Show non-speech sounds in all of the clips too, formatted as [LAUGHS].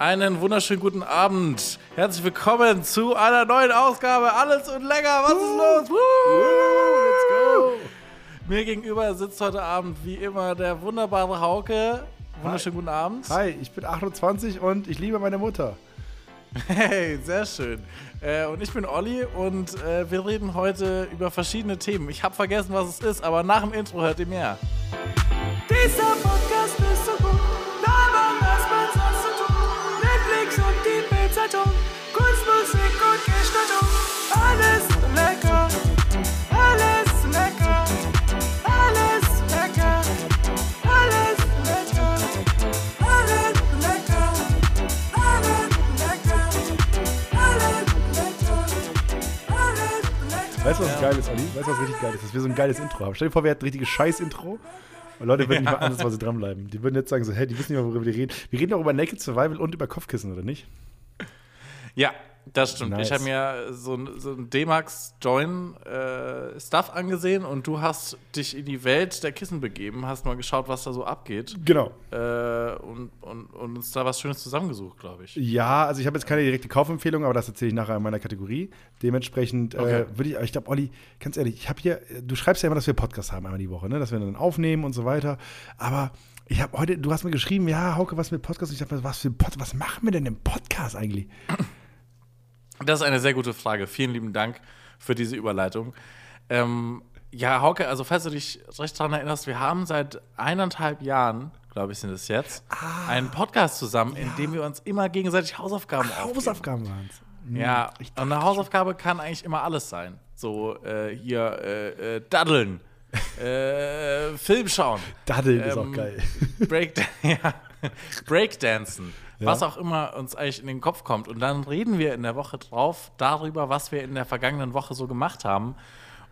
Einen wunderschönen guten Abend. Herzlich willkommen zu einer neuen Ausgabe Alles und Länger. Was ist los? Woo! Let's go. Mir gegenüber sitzt heute Abend wie immer der wunderbare Hauke. Wunderschönen guten Abend. Hi, ich bin 28 und ich liebe meine Mutter. Hey, sehr schön. Äh, und ich bin Olli und äh, wir reden heute über verschiedene Themen. Ich habe vergessen, was es ist, aber nach dem Intro hört ihr mehr. Dieser Podcast Weißt du, was geil ist, Olli? Weißt du, was richtig geil ist? Dass wir so ein geiles Intro haben. Stell dir vor, wir hätten ein richtiges Scheiß-Intro. Und Leute würden nicht mal ansatzweise dranbleiben. Die würden jetzt sagen so, hey, die wissen nicht mal, worüber wir reden. Wir reden auch über Naked Survival und über Kopfkissen, oder nicht? Ja, das stimmt. Nice. Ich habe mir so, ein- so ein D-Max Join äh, Stuff angesehen und du hast dich in die Welt der Kissen begeben, hast mal geschaut, was da so abgeht Genau. äh, und, und, und uns da was Schönes zusammengesucht, glaube ich. Ja, also ich habe jetzt keine direkte Kaufempfehlung, aber das erzähle ich nachher in meiner Kategorie. Dementsprechend Okay. äh, würde ich, ich glaube, Olli, ganz ehrlich, ich habe hier, du schreibst ja immer, dass wir Podcast haben einmal die Woche, ne? dass wir dann aufnehmen und so weiter. Aber ich habe heute, du hast mir geschrieben, ja, Hauke, was mit Podcast? Und ich dachte, was für Pod was machen wir denn im Podcast eigentlich? Das ist eine sehr gute Frage. Vielen lieben Dank für diese Überleitung. Ähm, ja, Hauke, also falls du dich recht daran erinnerst, wir haben seit eineinhalb Jahren, glaube ich, sind es jetzt, einen Podcast zusammen, in dem wir uns immer gegenseitig Hausaufgaben aufgeben. Hausaufgaben waren es. Ja, und eine Hausaufgabe kann eigentlich immer alles sein. So äh, hier äh, äh, daddeln, [LAUGHS] äh, Film schauen, Daddeln ist Ähm, auch geil. Break, [LAUGHS] ja, Breakdancen, was auch immer uns eigentlich in den Kopf kommt. Und dann reden wir in der Woche drauf darüber, was wir in der vergangenen Woche so gemacht haben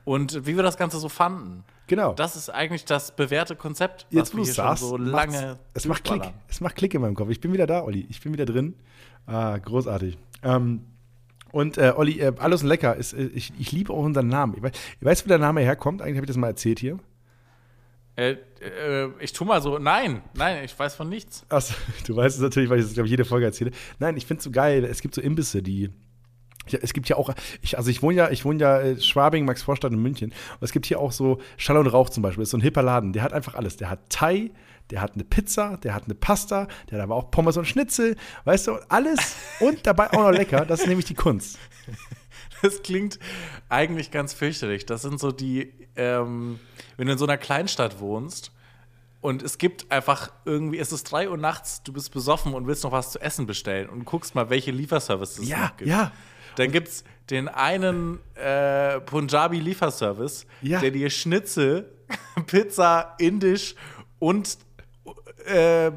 und wie wir das Ganze so fanden. Genau. Das ist eigentlich das bewährte Konzept, was Jetzt, wir hier schon sagst, so macht's- lange es macht Klick. Es macht Klick in meinem Kopf. Ich bin wieder da, Olli. Ich bin wieder drin. Ah, großartig. Ähm, und äh, Olli, äh, alles lecker. Ist, äh, ich, ich liebe auch unseren Namen. Ich weiß, weißt du, wo der Name herkommt? Eigentlich habe ich das mal erzählt hier. Äh, äh, ich tu mal so, nein, nein, ich weiß von nichts. Achso, [LAUGHS] du weißt es natürlich, weil ich das, glaube ich, jede Folge erzähle. Nein, ich finde es so geil. Es gibt so Imbisse, die. Ja, es gibt ja auch, ich, also ich wohne ja, ich wohne ja äh, Schwabing, Max Vorstadt in München. Und es gibt hier auch so Schall und Rauch zum Beispiel. Das ist so ein hipper Laden. Der hat einfach alles. Der hat Thai, der hat eine Pizza, der hat eine Pasta, der hat aber auch Pommes und Schnitzel. Weißt du, alles und dabei auch noch lecker. Das ist nämlich die Kunst. Das klingt eigentlich ganz fürchterlich. Das sind so die, ähm, wenn du in so einer Kleinstadt wohnst und es gibt einfach irgendwie, es ist drei Uhr nachts, du bist besoffen und willst noch was zu essen bestellen und guckst mal, welche Lieferservices es Ja, gibt. ja. Dann gibt es den einen äh, Punjabi-Lieferservice, Ja. der dir Schnitzel, [LAUGHS] Pizza, Indisch und äh,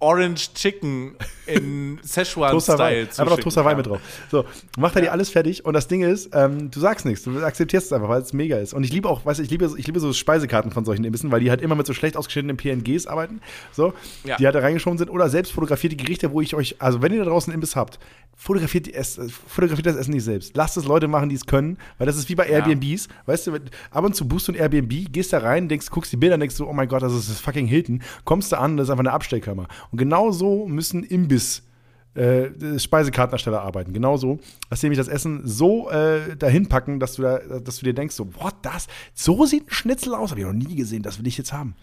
Orange Chicken in. Szechuan-Style Einfach noch Toast Hawaii mit drauf. So, macht er dir alles fertig und das Ding ist, ähm, du sagst nichts, du akzeptierst es einfach, weil es mega ist. Und ich liebe auch, weißt du, ich liebe, ich liebe so Speisekarten von solchen Imbissen, weil die halt immer mit so schlecht ausgeschnittenen PNGs arbeiten, so, Ja. die halt da reingeschoben sind oder selbst fotografierte Gerichte, wo ich euch, also wenn ihr da draußen einen Imbiss habt, fotografiert, die Ess, fotografiert das Essen nicht selbst. Lasst es Leute machen, die es können, weil das ist wie bei Airbnbs, weißt du, ab und zu buchst du ein Airbnb, gehst da rein, denkst, guckst die Bilder, denkst du, oh mein Gott, das ist das fucking Hilton, kommst da an, das ist einfach eine Abstellkammer. Und genau so müssen Imbiss äh, Speisekartenersteller arbeiten. Genauso, dass sie nämlich das Essen so äh, dahin packen, dass du, da, dass du dir denkst, so, what, das? So sieht ein Schnitzel aus? Habe ich noch nie gesehen, das will ich jetzt haben.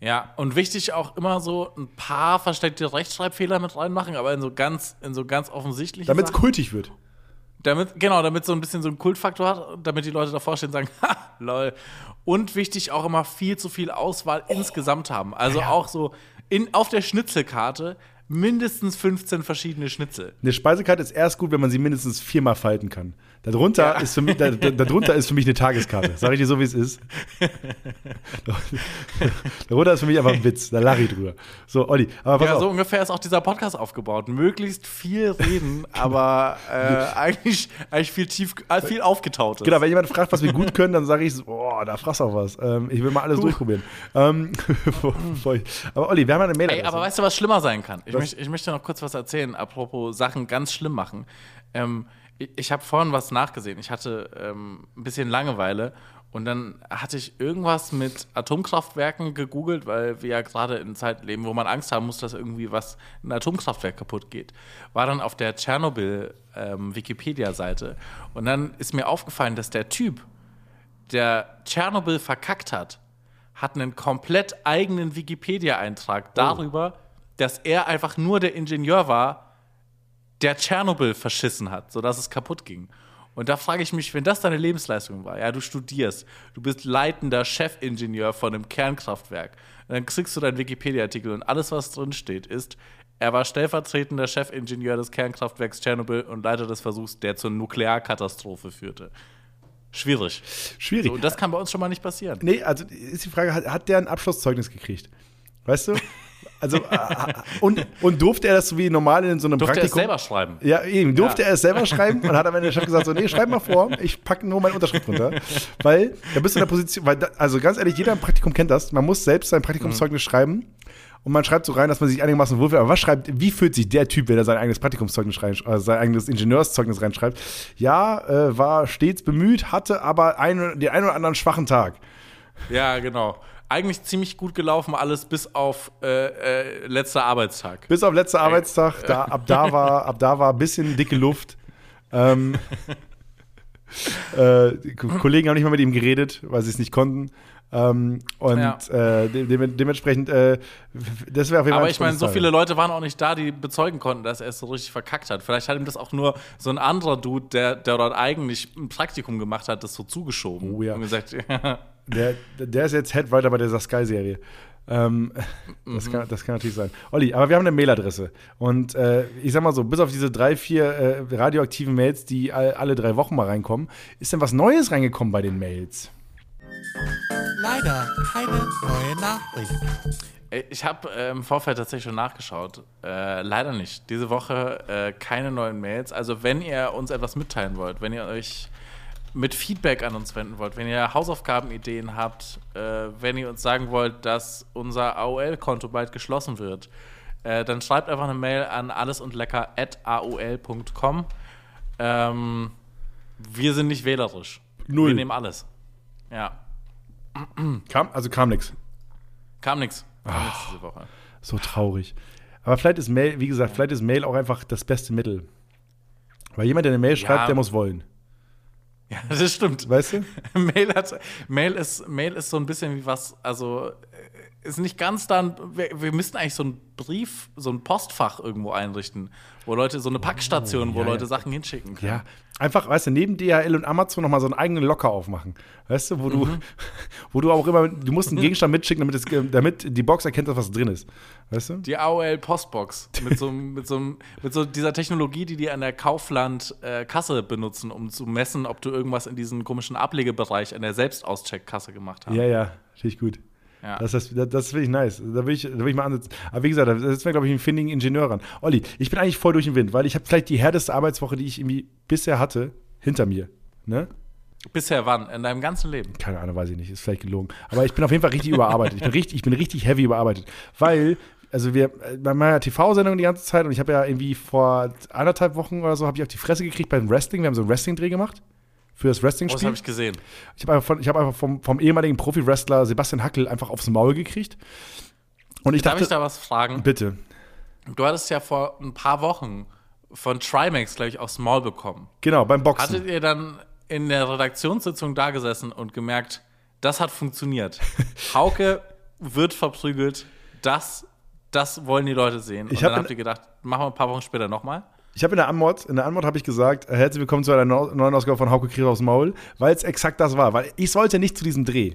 Ja, und wichtig auch immer so ein paar versteckte Rechtschreibfehler mit reinmachen, aber in so ganz, in so ganz offensichtlichen Damit es kultig wird. Damit, genau, damit so ein bisschen so einen Kultfaktor hat, damit die Leute davor stehen und sagen, [LAUGHS] ha, lol. Und wichtig auch immer viel zu viel Auswahl insgesamt haben. Also auch so in, auf der Schnitzelkarte mindestens 15 verschiedene Schnitzel. Eine Speisekarte ist erst gut, wenn man sie mindestens viermal falten kann. Darunter, Ja. ist, für mich, da, da, darunter ist für mich eine Tageskarte. Sag ich dir so, wie es ist. [LAUGHS] darunter ist für mich einfach ein Witz. Da lache ich drüber. So, Olli, aber Ja, auf. so ungefähr ist auch dieser Podcast aufgebaut. Möglichst viel reden, [LAUGHS] aber äh, eigentlich, eigentlich viel tief, äh, viel aufgetautes. Genau, wenn jemand fragt, was wir gut können, dann sage ich so, oh, da fragst du auch was. Ähm, ich will mal alles durchprobieren. Ähm, [LAUGHS] aber Olli, wir haben eine Mail. Ey, aber weißt du, was schlimmer sein kann? Ich, Was? möchte, ich möchte noch kurz was erzählen, apropos Sachen ganz schlimm machen. Ähm, ich ich habe vorhin was nachgesehen. Ich hatte ähm, ein bisschen Langeweile Und dann hatte ich irgendwas mit Atomkraftwerken gegoogelt, weil wir ja gerade in Zeit leben, wo man Angst haben muss, dass irgendwie was ein Atomkraftwerk kaputt geht. War dann auf der Tschernobyl-Wikipedia-Seite. und dann ist mir aufgefallen, dass der Typ, der Tschernobyl verkackt hat, hat einen komplett eigenen Wikipedia-Eintrag darüber, dass er einfach nur der Ingenieur war, der Tschernobyl verschissen hat, sodass es kaputt ging. Und da frage ich mich, wenn das deine Lebensleistung war, ja, du studierst, du bist leitender Chefingenieur von einem Kernkraftwerk, und dann kriegst du deinen Wikipedia-Artikel und alles, was drin steht, ist, er war stellvertretender Chefingenieur des Kernkraftwerks Tschernobyl und Leiter des Versuchs, der zur Nuklearkatastrophe führte. Schwierig. Schwierig. So, und das kann bei uns schon mal nicht passieren. Nee, also ist die Frage, hat, hat der ein Abschlusszeugnis gekriegt? Weißt du? [LAUGHS] Also, äh, und, und durfte er das so wie normal in so einem Durfte er es Praktikum? selber schreiben? Ja, eben, durfte Ja. er es selber schreiben und hat am Ende der Chef gesagt, so, nee, schreib mal vor, ich packe nur meine Unterschrift runter. Weil, da bist du in der Position, weil, da, also ganz ehrlich, jeder im Praktikum kennt das, man muss selbst sein Praktikumszeugnis schreiben und man schreibt so rein, dass man sich einigermaßen wohlfühlt, aber was schreibt, wie fühlt sich der Typ, wenn er sein eigenes Praktikumszeugnis rein, also sein eigenes Ingenieurszeugnis reinschreibt? Ja, äh, war stets bemüht, hatte aber ein, den einen oder anderen schwachen Tag. Ja, genau. Eigentlich ziemlich gut gelaufen, alles bis auf äh, äh, letzter Arbeitstag. Bis auf letzter Arbeitstag, da, ab da war, ab da war ein bisschen dicke Luft. Ähm, äh, Kollegen haben nicht mal mit ihm geredet, weil sie es nicht konnten. Ähm, und Ja. äh, de de dementsprechend, äh, das wäre auf jeden Fall Aber ich meine, so viele Leute waren auch nicht da, die bezeugen konnten, dass er es so richtig verkackt hat. Vielleicht hat ihm das auch nur so ein anderer Dude, der, der dort eigentlich ein Praktikum gemacht hat, das so zugeschoben. Oh ja. Und gesagt, [LAUGHS] Der, der ist jetzt Headwriter bei dieser Sky-Serie. Ähm, das, Mhm. kann, das kann natürlich sein. Olli, aber wir haben eine Mailadresse. Und äh, ich sag mal so, bis auf diese drei, vier äh, radioaktiven Mails, die all, alle drei Wochen mal reinkommen, ist denn was Neues reingekommen bei den Mails? Leider keine neue Nachricht. Äh, Ich habe äh, im Vorfeld tatsächlich schon nachgeschaut. Äh, leider nicht. Diese Woche äh, keine neuen Mails. Also wenn ihr uns etwas mitteilen wollt, wenn ihr euch mit Feedback an uns wenden wollt, wenn ihr Hausaufgabenideen habt, äh, wenn ihr uns sagen wollt, dass unser AOL-Konto bald geschlossen wird, äh, dann schreibt einfach eine Mail an allesundlecker.aol.com. Ähm, wir sind nicht wählerisch. Null. Wir nehmen alles. Ja. Kam, also kam nichts. Kam nix. Kam Ah. nix diese Woche. So traurig. Aber vielleicht ist Mail, wie gesagt, vielleicht ist Mail auch einfach das beste Mittel. Weil jemand, der eine Mail schreibt, Ja. der muss wollen. Ja, das stimmt. Weißt du? [LAUGHS] Mail, hat, Mail, ist, Mail ist so ein bisschen wie was, also ist nicht ganz dann, wir, wir müssten eigentlich so ein Brief, so ein Postfach irgendwo einrichten, wo Leute, so eine Packstation, wo Oh, ja, Leute ja. Sachen hinschicken können. Ja. Einfach, weißt du, neben DHL und Amazon nochmal so einen eigenen Locker aufmachen. Weißt du, wo du, [LAUGHS] wo du auch immer, du musst einen Gegenstand mitschicken, damit, es, damit die Box erkennt, dass was drin ist. Weißt du? Die AOL Postbox mit so, mit so, mit so dieser Technologie, die die an der Kaufland äh, Kasse benutzen, um zu messen, ob du irgendwas in diesen komischen Ablegebereich an der Selbstauscheckkasse gemacht hast. Ja, ja, ich gut. Ja. Das, das, das, das finde ich nice. Da will ich, da will ich mal ansetzen. Aber wie gesagt, da setzen wir, glaube ich, einen findigen Ingenieur ran. Olli, ich bin eigentlich voll durch den Wind, weil ich habe vielleicht die härteste Arbeitswoche, die ich irgendwie bisher hatte, hinter mir. Ne? Bisher wann? In deinem ganzen Leben? Keine Ahnung, weiß ich nicht, ist vielleicht gelogen. Aber ich bin auf jeden Fall richtig [LAUGHS] überarbeitet. Ich bin richtig, ich bin richtig heavy überarbeitet. Weil, also wir, äh, bei meiner TV-Sendung die ganze Zeit und ich habe ja irgendwie vor anderthalb Wochen oder so, habe ich auf die Fresse gekriegt beim Wrestling. Wir haben so einen Wrestling-Dreh gemacht. Für das Oh, das Wrestling-Spiel. habe ich gesehen. Ich habe einfach, von, ich hab einfach vom, vom ehemaligen Profi-Wrestler Sebastian Hackel einfach aufs Maul gekriegt. Und ich Darf dachte, ich da was fragen? bitte. Du hattest ja vor ein paar Wochen von Trimax, glaube ich, aufs Maul bekommen. Genau, beim Boxen. Hattet ihr dann in der Redaktionssitzung da gesessen und gemerkt, das hat funktioniert? [LAUGHS] Hauke wird verprügelt, das, das wollen die Leute sehen. Und Ich dann hab habt ihr gedacht, machen wir ein paar Wochen später nochmal? Ich habe in der Anmod, in der Anmod habe ich gesagt, äh, herzlich willkommen zu einer neu- neuen Ausgabe von Hauke Krieg aufs Maul, weil es exakt das war. Weil ich sollte nicht zu diesem Dreh.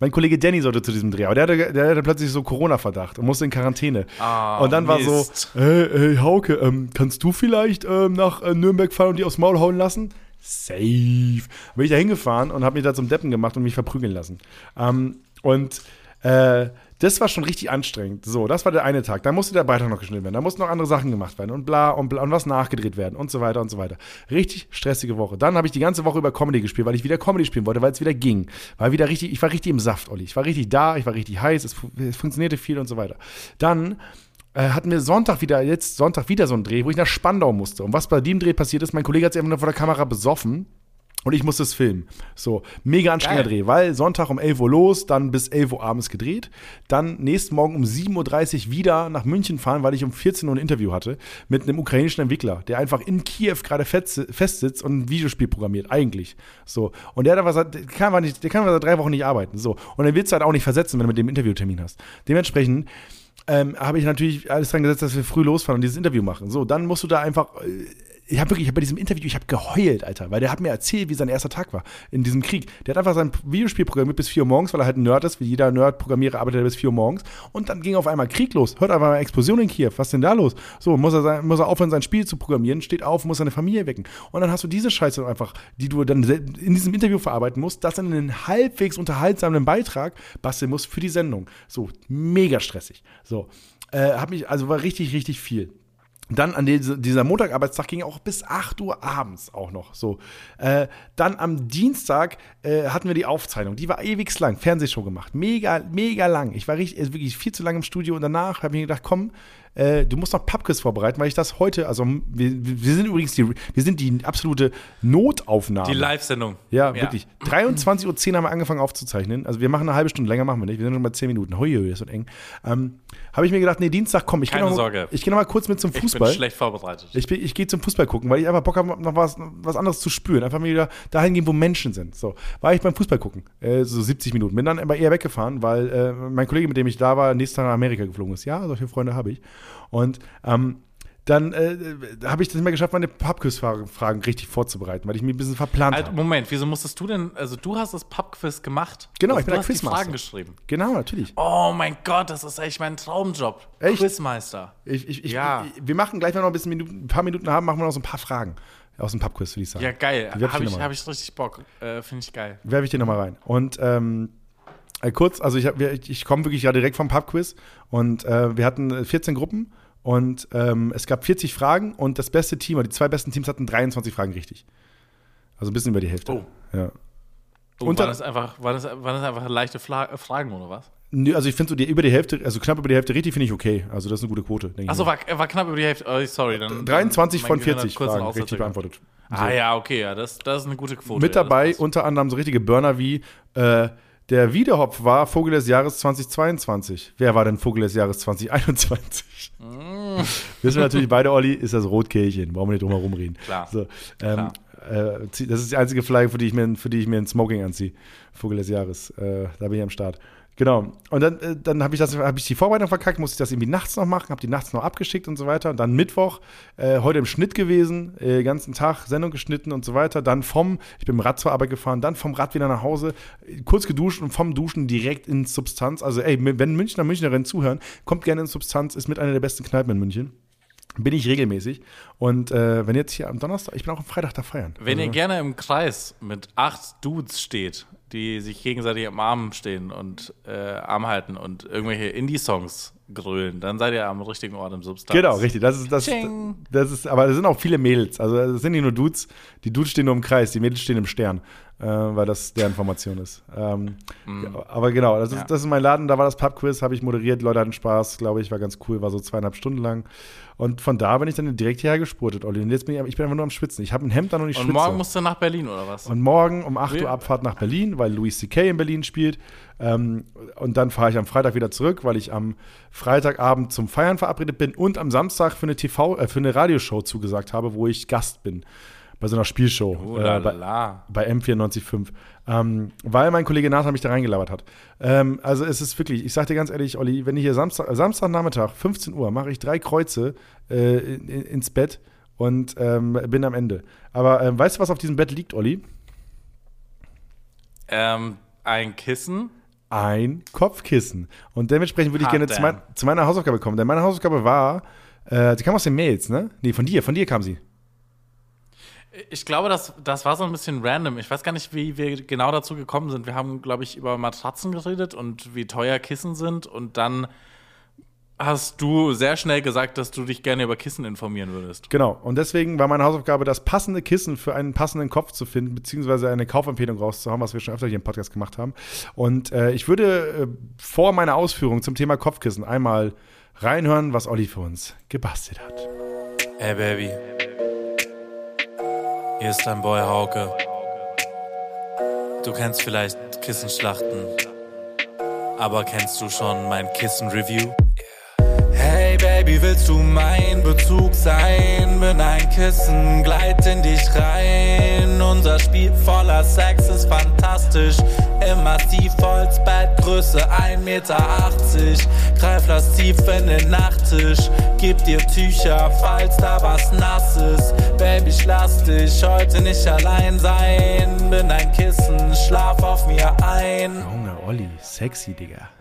Mein Kollege Danny sollte zu diesem Dreh, aber der hatte, der hatte plötzlich so Corona-Verdacht und musste in Quarantäne. Ah, und dann war so, Mist. hey, hey Hauke, ähm, kannst du vielleicht ähm, nach äh, Nürnberg fahren und die aufs Maul hauen lassen? Safe. Bin ich da hingefahren und habe mich da zum Deppen gemacht und mich verprügeln lassen. Ähm, und äh, das war schon richtig anstrengend. So, das war der eine Tag. Da musste der Beitrag noch geschnitten werden. Da mussten noch andere Sachen gemacht werden und bla und bla und was nachgedreht werden und so weiter und so weiter. Richtig stressige Woche. Dann habe ich die ganze Woche über Comedy gespielt, weil ich wieder Comedy spielen wollte, weil es wieder ging. War wieder richtig, ich war richtig im Saft, Olli. Ich war richtig da, ich war richtig heiß, es, es funktionierte viel und so weiter. Dann äh, hatten wir Sonntag wieder, jetzt Sonntag wieder so einen Dreh, wo ich nach Spandau musste. Und was bei dem Dreh passiert ist, mein Kollege hat sich einfach nur vor der Kamera besoffen Und ich musste es filmen. So, mega anstrengender. Dreh, weil Sonntag um 11 Uhr los, dann bis 11 Uhr abends gedreht. Dann nächsten Morgen um 7.30 Uhr wieder nach München fahren, weil ich um 14 Uhr ein Interview hatte mit einem ukrainischen Entwickler, der einfach in Kiew gerade fest- festsitzt und ein Videospiel programmiert, eigentlich. So. Und der, hat aber seit, der, kann aber nicht, der kann aber seit drei Wochen nicht arbeiten. So. Und dann willst du halt auch nicht versetzen, wenn du mit dem Interviewtermin hast. Dementsprechend ähm, habe ich natürlich alles dran gesetzt, dass wir früh losfahren und dieses Interview machen. So, dann musst du da einfach. Ich habe wirklich, ich habe bei diesem Interview, ich habe geheult, Alter, weil der hat mir erzählt, wie sein erster Tag war in diesem Krieg. Der hat einfach sein Videospiel programmiert bis 4 Uhr morgens, weil er halt ein Nerd ist, wie jeder Nerd-Programmierer arbeitet er bis 4 Uhr morgens. Und dann ging auf einmal Krieg los. Hört einfach mal Explosion in Kiew. Was ist denn da los? So, muss er, sein, muss er aufhören, sein Spiel zu programmieren, steht auf, muss seine Familie wecken. Und dann hast du diese Scheiße einfach, die du dann in diesem Interview verarbeiten musst, das in einen halbwegs unterhaltsamen Beitrag basteln musst für die Sendung. So, mega stressig. So, äh, hab mich, also war richtig, richtig viel. Dann an diese, dieser Montagarbeitstag ging auch bis 8 Uhr abends auch noch. So. Äh, dann am Dienstag äh, hatten wir die Aufzeichnung. Die war ewig lang, Fernsehshow gemacht. Mega, mega lang. Ich war richtig, also wirklich viel zu lang im Studio und danach habe ich mir gedacht, komm, äh, du musst noch Pubquiz vorbereiten, weil ich das heute, also wir, wir sind übrigens die, wir sind die absolute Notaufnahme. Die Live-Sendung. Ja, wirklich. 23.10 Uhr haben wir angefangen aufzuzeichnen. Also wir machen eine halbe Stunde länger, machen wir nicht. Wir sind schon bei 10 Minuten. Hui, hui, das wird eng. Ähm, Habe ich mir gedacht, nee, Dienstag komm, ich gehe Keine noch, mal- Sorge. Ich gehe noch mal kurz mit zum Ich Fußball. bin schlecht vorbereitet. Ich, ich gehe zum Fußball gucken, weil ich einfach Bock habe, noch was, was anderes zu spüren. Einfach mal wieder dahin gehen, wo Menschen sind. So, war ich beim Fußball gucken, äh, so 70 Minuten. Bin dann aber eher weggefahren, weil äh, mein Kollege, mit dem ich da war, nächsten Tag nach Amerika geflogen ist. Ja, solche Freunde habe ich. Und ähm, dann äh, habe ich das nicht mehr geschafft, meine Pubquiz-Fragen richtig vorzubereiten, weil ich mir ein bisschen verplant Halt, habe. Moment, wieso musstest du denn, also du hast das Pubquiz gemacht? Genau, also ich bin du der hast die Quizmaster. Fragen geschrieben. Genau, natürlich. Oh mein Gott, das ist echt mein Traumjob. Echt? Quizmeister. Ich, ich, ich, Ja. wir machen gleich, wenn wir noch ein, bisschen Minuten, ein paar Minuten haben, machen wir noch so ein paar Fragen aus dem Pubquiz, würde ich sagen. Ja, geil. Habe ich, hab ich richtig Bock. Äh, Finde ich geil. werfe ich dir nochmal rein. Und ähm, äh, kurz, also ich, ich, ich komme wirklich ja direkt vom Pubquiz und äh, wir hatten äh, 14 Gruppen und ähm, es gab 40 Fragen und das beste Team, oder die zwei besten Teams hatten 23 Fragen richtig. Also ein bisschen über die Hälfte. Oh. Ja. Oh, Und waren, dann- das einfach, waren, das, waren das einfach leichte Fla äh, Fragen oder was? Nö, Also ich finde so die über die Hälfte, also knapp über die Hälfte richtig, finde ich okay. Also das ist eine gute Quote. Achso, war, war knapp über die Hälfte. Oh, sorry, dann. 23 mein von Gehirn hat 40 kurz einen Fragen richtig beantwortet. Ah ja, okay, ja, das, das ist eine gute Quote. Mit ja, dabei passt. unter anderem so richtige Burner wie äh, der Wiedehopf war Vogel des Jahres 2022. Wer war denn Vogel des Jahres 2021? Mm. Wissen wir natürlich beide, Olli, ist das Rotkehlchen. Brauchen wir nicht drum herum reden. Klar. So, ähm, äh, zieh- das ist die einzige Flagge, für die ich mir, für die ich mir ein Smoking anziehe. Vogel des Jahres. Äh, da bin ich am Start. Genau. Und dann, äh, dann habe ich, das- hab ich die Vorbereitung verkackt, musste ich das irgendwie nachts noch machen, habe die nachts noch abgeschickt und so weiter. Und dann Mittwoch, äh, heute im Schnitt gewesen, äh, ganzen Tag Sendung geschnitten und so weiter. Dann vom, ich bin mit dem Rad zur Arbeit gefahren, dann vom Rad wieder nach Hause, kurz geduscht und vom Duschen direkt ins Substanz. Also, ey, wenn Münchner, Münchnerinnen zuhören, kommt gerne ins Substanz, ist mit einer der besten Kneipen in München. Bin ich regelmäßig. Und äh, wenn jetzt hier am Donnerstag, ich bin auch am Freitag da feiern. Wenn ihr also, gerne im Kreis mit acht Dudes steht, die sich gegenseitig am Arm stehen und äh, Arm halten und irgendwelche Indie-Songs grölen, dann seid ihr am richtigen Ort im Substanz. Genau, richtig. Das ist, das, das ist, aber es sind auch viele Mädels. Also es sind nicht nur Dudes. Die Dudes stehen nur im Kreis, die Mädels stehen im Stern, äh, weil das deren Formation ist. Ähm, ja, aber genau, das ist, Ja. das ist mein Laden. Da war das Pubquiz, habe ich moderiert. Leute hatten Spaß, glaube ich, war ganz cool. War so zweieinhalb Stunden lang. Und von da bin ich dann direkt hierher gespurtet, Olli. Und jetzt bin ich, ich bin einfach nur am Schwitzen. Ich habe ein Hemd an und ich Und schwitze. morgen musst du nach Berlin, oder was? Und morgen um 8 Uhr Abfahrt nach Berlin, weil Louis C.K. in Berlin spielt. Ähm, und dann fahre ich am Freitag wieder zurück, weil ich am Freitagabend zum Feiern verabredet bin und am Samstag für eine TV, äh, für eine Radioshow zugesagt habe, wo ich Gast bin. Bei so einer Spielshow. oh, äh, bei, bei M945. Ähm, weil mein Kollege Nathan mich da reingelabert hat. Ähm, also es ist wirklich, ich sag dir ganz ehrlich, Olli, wenn ich hier Samstag, äh, Samstagnachmittag, 15 Uhr, mache ich drei Kreuze äh, in, in, ins Bett und ähm, bin am Ende. Aber ähm, weißt du, was auf diesem Bett liegt, Olli? Ähm, ein Kissen. ein Kopfkissen. Und dementsprechend würde ich Hot gerne zu, mein, zu meiner Hausaufgabe kommen. Denn meine Hausaufgabe war, äh, die kam aus den Mails, ne? Nee, von dir, von dir kam sie. Ich glaube, das, das war so ein bisschen random. Ich weiß gar nicht, wie wir genau dazu gekommen sind. Wir haben, glaube ich, über Matratzen geredet und wie teuer Kissen sind. Und dann hast du sehr schnell gesagt, dass du dich gerne über Kissen informieren würdest. Genau. Und deswegen war meine Hausaufgabe, das passende Kissen für einen passenden Kopf zu finden, beziehungsweise eine Kaufempfehlung rauszuhauen, was wir schon öfter hier im Podcast gemacht haben. Und äh, ich würde äh, vor meiner Ausführung zum Thema Kopfkissen einmal reinhören, was Olli für uns gebastelt hat. Hey Baby, hier ist dein Boy Hauke. Du kennst vielleicht Kissenschlachten, aber kennst du schon mein Kissen-Review? Hey Baby, willst du mein Bezug sein? Bin ein Kissen, gleit in dich rein. Unser Spiel voller Sex ist fantastisch. Im Massivholzbett, Größe 1,80 Meter. Greif das tief in den Nachttisch. Gib dir Tücher, falls da was nass ist. Baby, ich lass dich heute nicht allein sein. Bin ein Kissen, schlaf auf mir ein. Junge, Olli, sexy, Digga.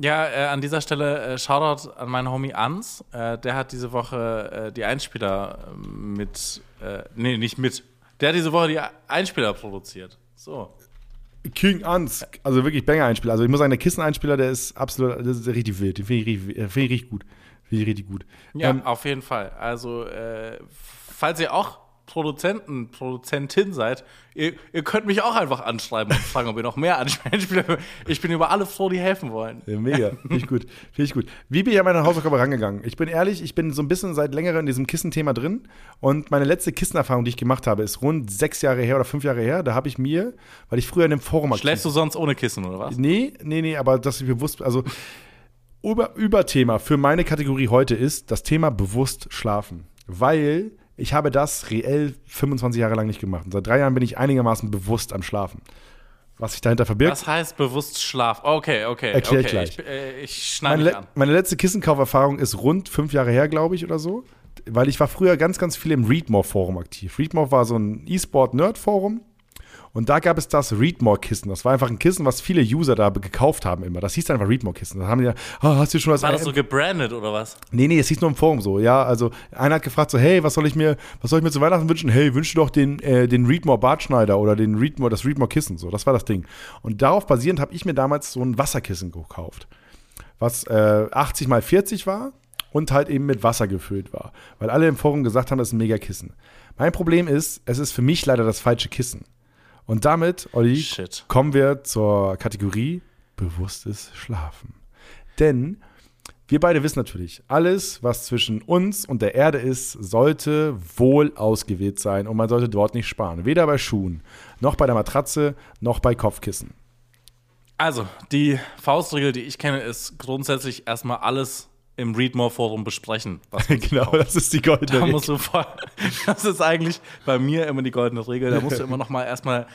Ja, äh, an dieser Stelle äh, Shoutout an meinen Homie Ans. Äh, der hat diese Woche äh, die Einspieler äh, mit, äh, nee, nicht mit. Der hat diese Woche die Einspieler produziert. So. King Ans, also wirklich Banger-Einspieler. Also ich muss sagen, der Kissen-Einspieler, der ist absolut, das ist richtig wild. Den finde ich, richtig- find ich richtig gut. Finde ich richtig gut. Ja, Ähm, auf jeden Fall. Also, falls ihr auch Produzenten, Produzentin seid, ihr, ihr könnt mich auch einfach anschreiben und fragen, ob ihr noch mehr Einspieler. Ich bin über alle froh, die helfen wollen. Ja, mega. Finde ich gut. Finde ich gut. Wie bin ich an meine Hausaufgabe rangegangen? Ich bin ehrlich, ich bin so ein bisschen seit längerem in diesem Kissenthema drin. Und meine letzte Kissenerfahrung, die ich gemacht habe, ist rund sechs Jahre her oder fünf Jahre her. Da habe ich mir, weil ich früher in dem Forum aktiv Schläfst du sonst ohne Kissen, oder was? Nee, nee, nee, aber dass ich bewusst, also über, Überthema für meine Kategorie heute ist das Thema bewusst schlafen. Weil ich habe das reell 25 Jahre lang nicht gemacht. Und seit drei Jahren bin ich einigermaßen bewusst am Schlafen. Was sich dahinter verbirgt. Was heißt bewusst Schlaf? Okay, okay. Erklär ich okay. gleich. Ich, äh, ich schneide Meine, mich an. meine letzte Kissenkauferfahrung ist rund fünf Jahre her, glaube ich, oder so. Weil ich war früher ganz, ganz viel im Readmore-Forum aktiv. Readmore war so ein E-Sport-Nerd-Forum. Und da gab es das Readmore-Kissen. Das war einfach ein Kissen, was viele User da gekauft haben immer. Das hieß einfach Readmore-Kissen. Da haben die ja, ah, hast du schon was War das so gebrandet oder was? Nee, nee, es hieß nur im Forum so. Ja, also einer hat gefragt so, hey, was soll ich mir, was soll ich mir zu Weihnachten wünschen? Hey, wünsche doch den, äh, den Readmore Bartschneider oder den Readmore, das Readmore Kissen. So, das war das Ding. Und darauf basierend habe ich mir damals so ein Wasserkissen gekauft, was äh, 80 mal 40 war und halt eben mit Wasser gefüllt war, weil alle im Forum gesagt haben, das ist ein Megakissen. Mein Problem ist, es ist für mich leider das falsche Kissen. Und damit, Olli, Shit. kommen wir zur Kategorie bewusstes Schlafen. Denn wir beide wissen natürlich, alles, was zwischen uns und der Erde ist, sollte wohl ausgewählt sein und man sollte dort nicht sparen. Weder bei Schuhen, noch bei der Matratze, noch bei Kopfkissen. Also, die Faustregel, die ich kenne, ist grundsätzlich erstmall alles im Readmore-Forum besprechen. [LAUGHS] Genau, kauft. das ist die goldene Da Regel. musst du voll, [LAUGHS] das ist eigentlich bei mir immer die goldene Regel. Da musst du [LAUGHS] immer noch mal erstmal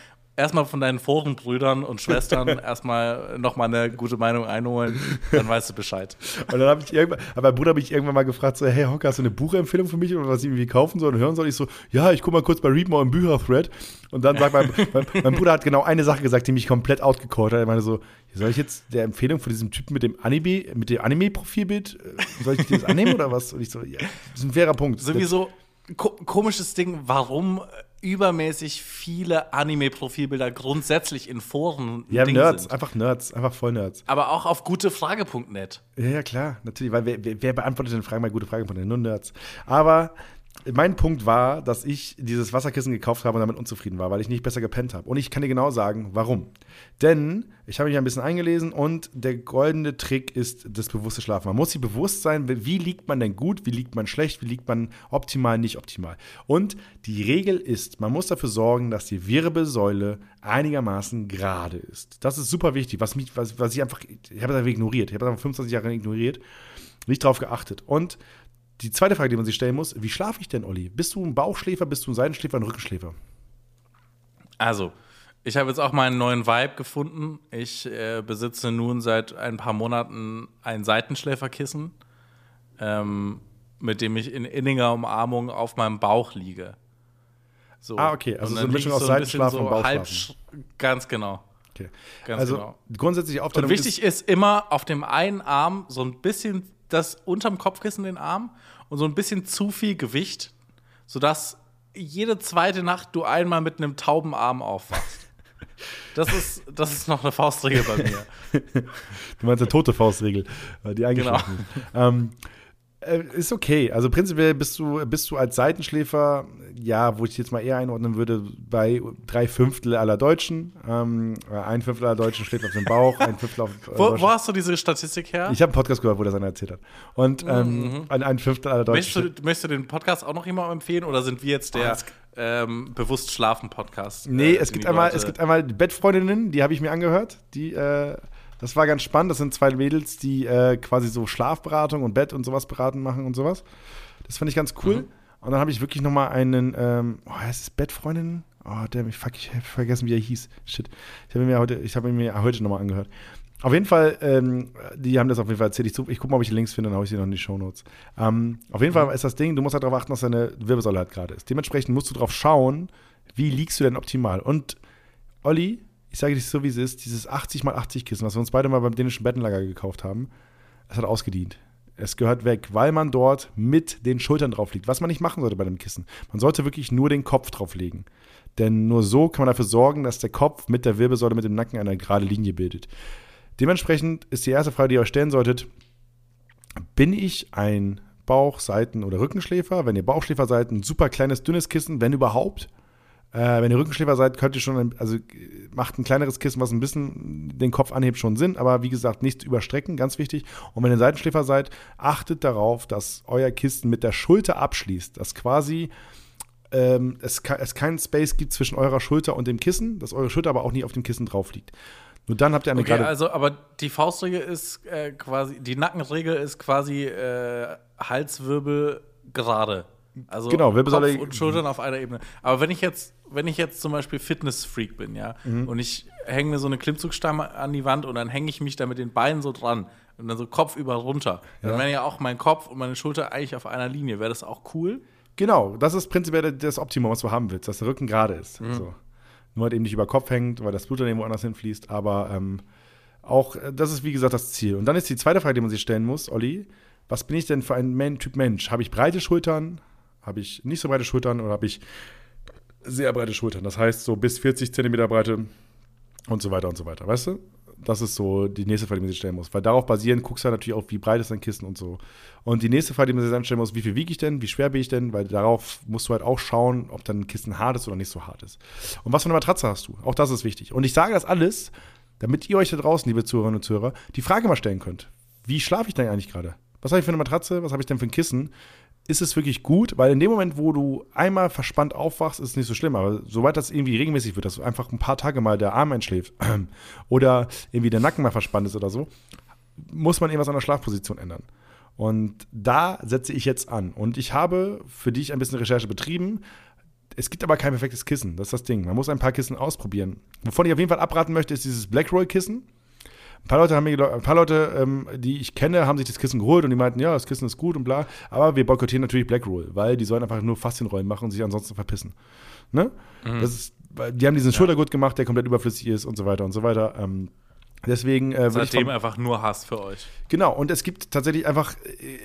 erstmal von deinen Forenbrüdern und Schwestern [LAUGHS] erstmal noch mal eine gute Meinung einholen, dann weißt du Bescheid. Und dann habe ich irgendwann, aber mein Bruder habe ich irgendwann mal gefragt, so, hey Hocker, hast du eine Buchempfehlung für mich oder was ich irgendwie kaufen soll und hören soll? Ich so, ja, ich guck mal kurz bei Readmore im Bücherthread. Und dann sagt mein, [LAUGHS] mein, mein Bruder hat genau eine Sache gesagt, die mich komplett outgecallt hat. Er meinte so, soll ich jetzt der Empfehlung von diesem Typen mit dem Anime, mit dem Anime-Profilbild, äh, soll ich das annehmen oder was? Und ich so, ja, das ist ein fairer Punkt. Sowieso ko komisches Ding, warum übermäßig viele Anime-Profilbilder grundsätzlich in Foren Ja, Ding Nerds, sind. einfach Nerds, einfach voll Nerds. Aber auch auf gutefrage.net. Ja, ja, klar, natürlich, weil wer, wer, beantwortet denn Fragen bei gute Fragen von den nur Nerds? Aber mein Punkt war, dass ich dieses Wasserkissen gekauft habe und damit unzufrieden war, weil ich nicht besser gepennt habe. Und ich kann dir genau sagen, warum. Denn ich habe mich ein bisschen eingelesen und der goldene Trick ist das bewusste Schlafen. Man muss sich bewusst sein, wie liegt man denn gut, wie liegt man schlecht, wie liegt man optimal, nicht optimal. Und die Regel ist, man muss dafür sorgen, dass die Wirbelsäule einigermaßen gerade ist. Das ist super wichtig, was, mich, was, was ich einfach, ich habe das einfach ignoriert. Ich habe das einfach 25 Jahre ignoriert, nicht drauf geachtet. Und die zweite Frage, die man sich stellen muss, wie schlafe ich denn, Olli? Bist du ein Bauchschläfer, bist du ein Seitenschläfer, ein Rückenschläfer? Also, ich habe jetzt auch meinen neuen Vibe gefunden. Ich äh, besitze nun seit ein paar Monaten ein Seitenschläferkissen, ähm, mit dem ich in inniger Umarmung auf meinem Bauch liege. So. Ah, okay, also Und so dann eine Mischung aus so ein bisschen Seitenschlafen und Bauchschlafen. Ganz genau. Okay. Ganz also genau. grundsätzlich Und Aufteilung wichtig ist immer auf dem einen Arm so ein bisschen das unterm Kopfkissen den Arm und so ein bisschen zu viel Gewicht, sodass jede zweite Nacht du einmal mit einem tauben Arm aufwachst. Das ist, das ist noch eine Faustregel bei mir. [LAUGHS] Du meinst eine tote Faustregel, die eingeschlafen ist. Ähm, Äh, ist okay. Also prinzipiell bist du, bist du als Seitenschläfer, ja, wo ich jetzt mal eher einordnen würde, bei drei Fünftel aller Deutschen. Ähm, ein Fünftel aller Deutschen schläft auf dem Bauch, ein Fünftel auf. Äh, Wo, wo hast du diese Statistik her? ich habe einen Podcast gehört, wo das einer erzählt hat. Und ähm, ein, ein Fünftel aller möchtest, Deutschen. du, möchtest du den Podcast auch noch jemandem empfehlen oder sind wir jetzt der ähm, bewusst schlafen Podcast? Nee, äh, es gibt einmal, Leute- es gibt einmal Bettfreundinnen, die habe ich mir angehört. Die, äh, das war ganz spannend. Das sind zwei Mädels, die äh, quasi so Schlafberatung und Bett und sowas beraten machen und sowas. Das fand ich ganz cool. Mhm. Und dann habe ich wirklich noch mal einen, ähm, oh, heißt es Bettfreundinnen? Oh, damn, ich, fuck, ich habe vergessen, wie er hieß. Shit. Ich habe ihn mir heute, ich habe mir heute noch mal angehört. Auf jeden Fall, ähm, die haben das auf jeden Fall erzählt. Ich, such- ich gucke mal, ob ich die Links finde, dann haue ich sie noch in die Shownotes. Ähm, auf jeden Fall ist das Ding, du musst halt darauf achten, dass deine Wirbelsäule halt gerade ist. Dementsprechend musst du drauf schauen, wie liegst du denn optimal. Und Olli, ich sage dir so, wie es ist, dieses 80 x 80 Kissen, was wir uns beide mal beim dänischen Bettenlager gekauft haben, es hat ausgedient. Es gehört weg, weil man dort mit den Schultern drauf liegt. Was man nicht machen sollte bei dem Kissen. Man sollte wirklich nur den Kopf drauflegen. Denn nur so kann man dafür sorgen, dass der Kopf mit der Wirbelsäule, mit dem Nacken eine gerade Linie bildet. Dementsprechend ist die erste Frage, die ihr euch stellen solltet, bin ich ein Bauch-, Seiten- oder Rückenschläfer? Wenn ihr Bauchschläfer seid, ein super kleines, dünnes Kissen, wenn überhaupt. Äh, wenn ihr Rückenschläfer seid, könnt ihr schon, ein, also macht ein kleineres Kissen, was ein bisschen den Kopf anhebt, schon Sinn, aber wie gesagt, nicht überstrecken, ganz wichtig. Und wenn ihr Seitenschläfer seid, achtet darauf, dass euer Kissen mit der Schulter abschließt, dass quasi ähm, es, es keinen Space gibt zwischen eurer Schulter und dem Kissen, dass eure Schulter aber auch nie auf dem Kissen drauf liegt. Nur dann habt ihr eine Okay, gerade. also, aber die Faustregel ist äh, quasi, die Nackenregel ist quasi äh, Halswirbel gerade. Also Genau, Kopf und Schultern auf einer Ebene. Aber wenn ich jetzt, wenn ich jetzt zum Beispiel Fitness-Freak bin, ja, Mhm. und ich hänge mir so eine Klimmzugstange an die Wand und dann hänge ich mich da mit den Beinen so dran und dann so kopfüber runter. Dann wären ja auch mein Kopf und meine Schulter eigentlich auf einer Linie. Wäre das auch cool? Genau, das ist prinzipiell das Optimum, was du haben willst, dass der Rücken gerade ist. Mhm. So. Nur halt eben nicht über Kopf hängt, weil das Blut dann irgendwo anders hinfließt. Aber ähm, auch, das ist wie gesagt das Ziel. Und dann ist die zweite Frage, die man sich stellen muss, Olli, was bin ich denn für ein Typ Mensch? Habe ich breite Schultern? Habe ich nicht so breite Schultern oder habe ich sehr breite Schultern? Das heißt so bis 40 Zentimeter Breite und so weiter und so weiter. Weißt du? Das ist so die nächste Frage, die man sich stellen muss. Weil darauf basieren guckst du halt natürlich auch, wie breit ist dein Kissen und so. Und die nächste Frage, die man sich dann stellen muss, wie viel wiege ich denn, wie schwer bin ich denn? Weil darauf musst du halt auch schauen, ob dein Kissen hart ist oder nicht so hart ist. Und was für eine Matratze hast du? Auch das ist wichtig. Und ich sage das alles, damit ihr euch da draußen, liebe Zuhörerinnen und Zuhörer, die Frage mal stellen könnt. Wie schlafe ich denn eigentlich gerade? Was habe ich für eine Matratze? Was habe ich denn für ein Kissen? Ist es wirklich gut, weil in dem Moment, wo du einmal verspannt aufwachst, ist es nicht so schlimm. Aber sobald das irgendwie regelmäßig wird, dass einfach ein paar Tage mal der Arm einschläft [CLEARS THROAT] oder irgendwie der Nacken mal verspannt ist oder so, muss man irgendwas an der Schlafposition ändern. Und da setze ich jetzt an. Und ich habe für dich ein bisschen Recherche betrieben. Es gibt aber kein perfektes Kissen. Das ist das Ding. Man muss ein paar Kissen ausprobieren. Wovon ich auf jeden Fall abraten möchte, ist dieses Blackroll-Kissen. Ein paar Leute, haben mir, ein paar Leute ähm, die ich kenne, haben sich das Kissen geholt und die meinten, ja, das Kissen ist gut und bla. Aber wir boykottieren natürlich Blackroll, weil die sollen einfach nur Faszienrollen machen und sich ansonsten verpissen. Ne? Das ist, die haben diesen Schultergurt gemacht, der komplett überflüssig ist und so weiter und so weiter. Ähm, deswegen äh, Seitdem einfach nur Hass für euch. Genau, und es gibt tatsächlich einfach,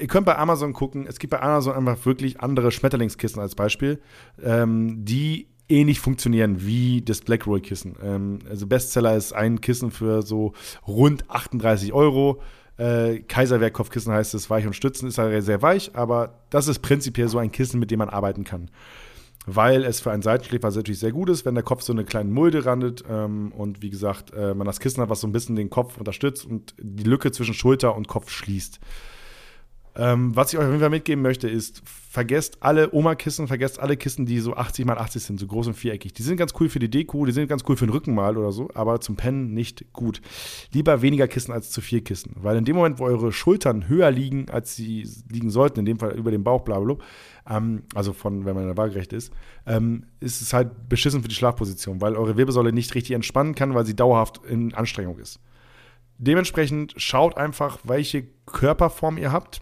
ihr könnt bei Amazon gucken, es gibt bei Amazon einfach wirklich andere Schmetterlingskissen als Beispiel, ähm, die ähnlich funktionieren wie das Blackroll-Kissen. Ähm, also Bestseller ist ein Kissen für so rund 38 Euro. Äh, Kaiserwerk-Kopfkissen heißt es, weich und stützen, ist halt sehr weich, aber das ist prinzipiell so ein Kissen, mit dem man arbeiten kann weil es für einen Seitenschläfer natürlich sehr gut ist, wenn der Kopf so eine kleine Mulde randet ähm, und wie gesagt, äh, man das Kissen hat, was so ein bisschen den Kopf unterstützt und die Lücke zwischen Schulter und Kopf schließt. Ähm, was ich euch auf jeden Fall mitgeben möchte, ist, vergesst alle Oma-Kissen, vergesst alle Kissen, die so 80 mal 80 sind, so groß und viereckig. Die sind ganz cool für die Deko, die sind ganz cool für den Rückenmal oder so, aber zum Pennen nicht gut. Lieber weniger Kissen als zu viel Kissen, weil in dem Moment, wo eure Schultern höher liegen, als sie liegen sollten, in dem Fall über dem Bauch, blablabla, ähm, also von, wenn man in der Waagerecht ist, ähm, ist es halt beschissen für die Schlafposition, weil eure Wirbelsäule nicht richtig entspannen kann, weil sie dauerhaft in Anstrengung ist. Dementsprechend schaut einfach, welche Körperform ihr habt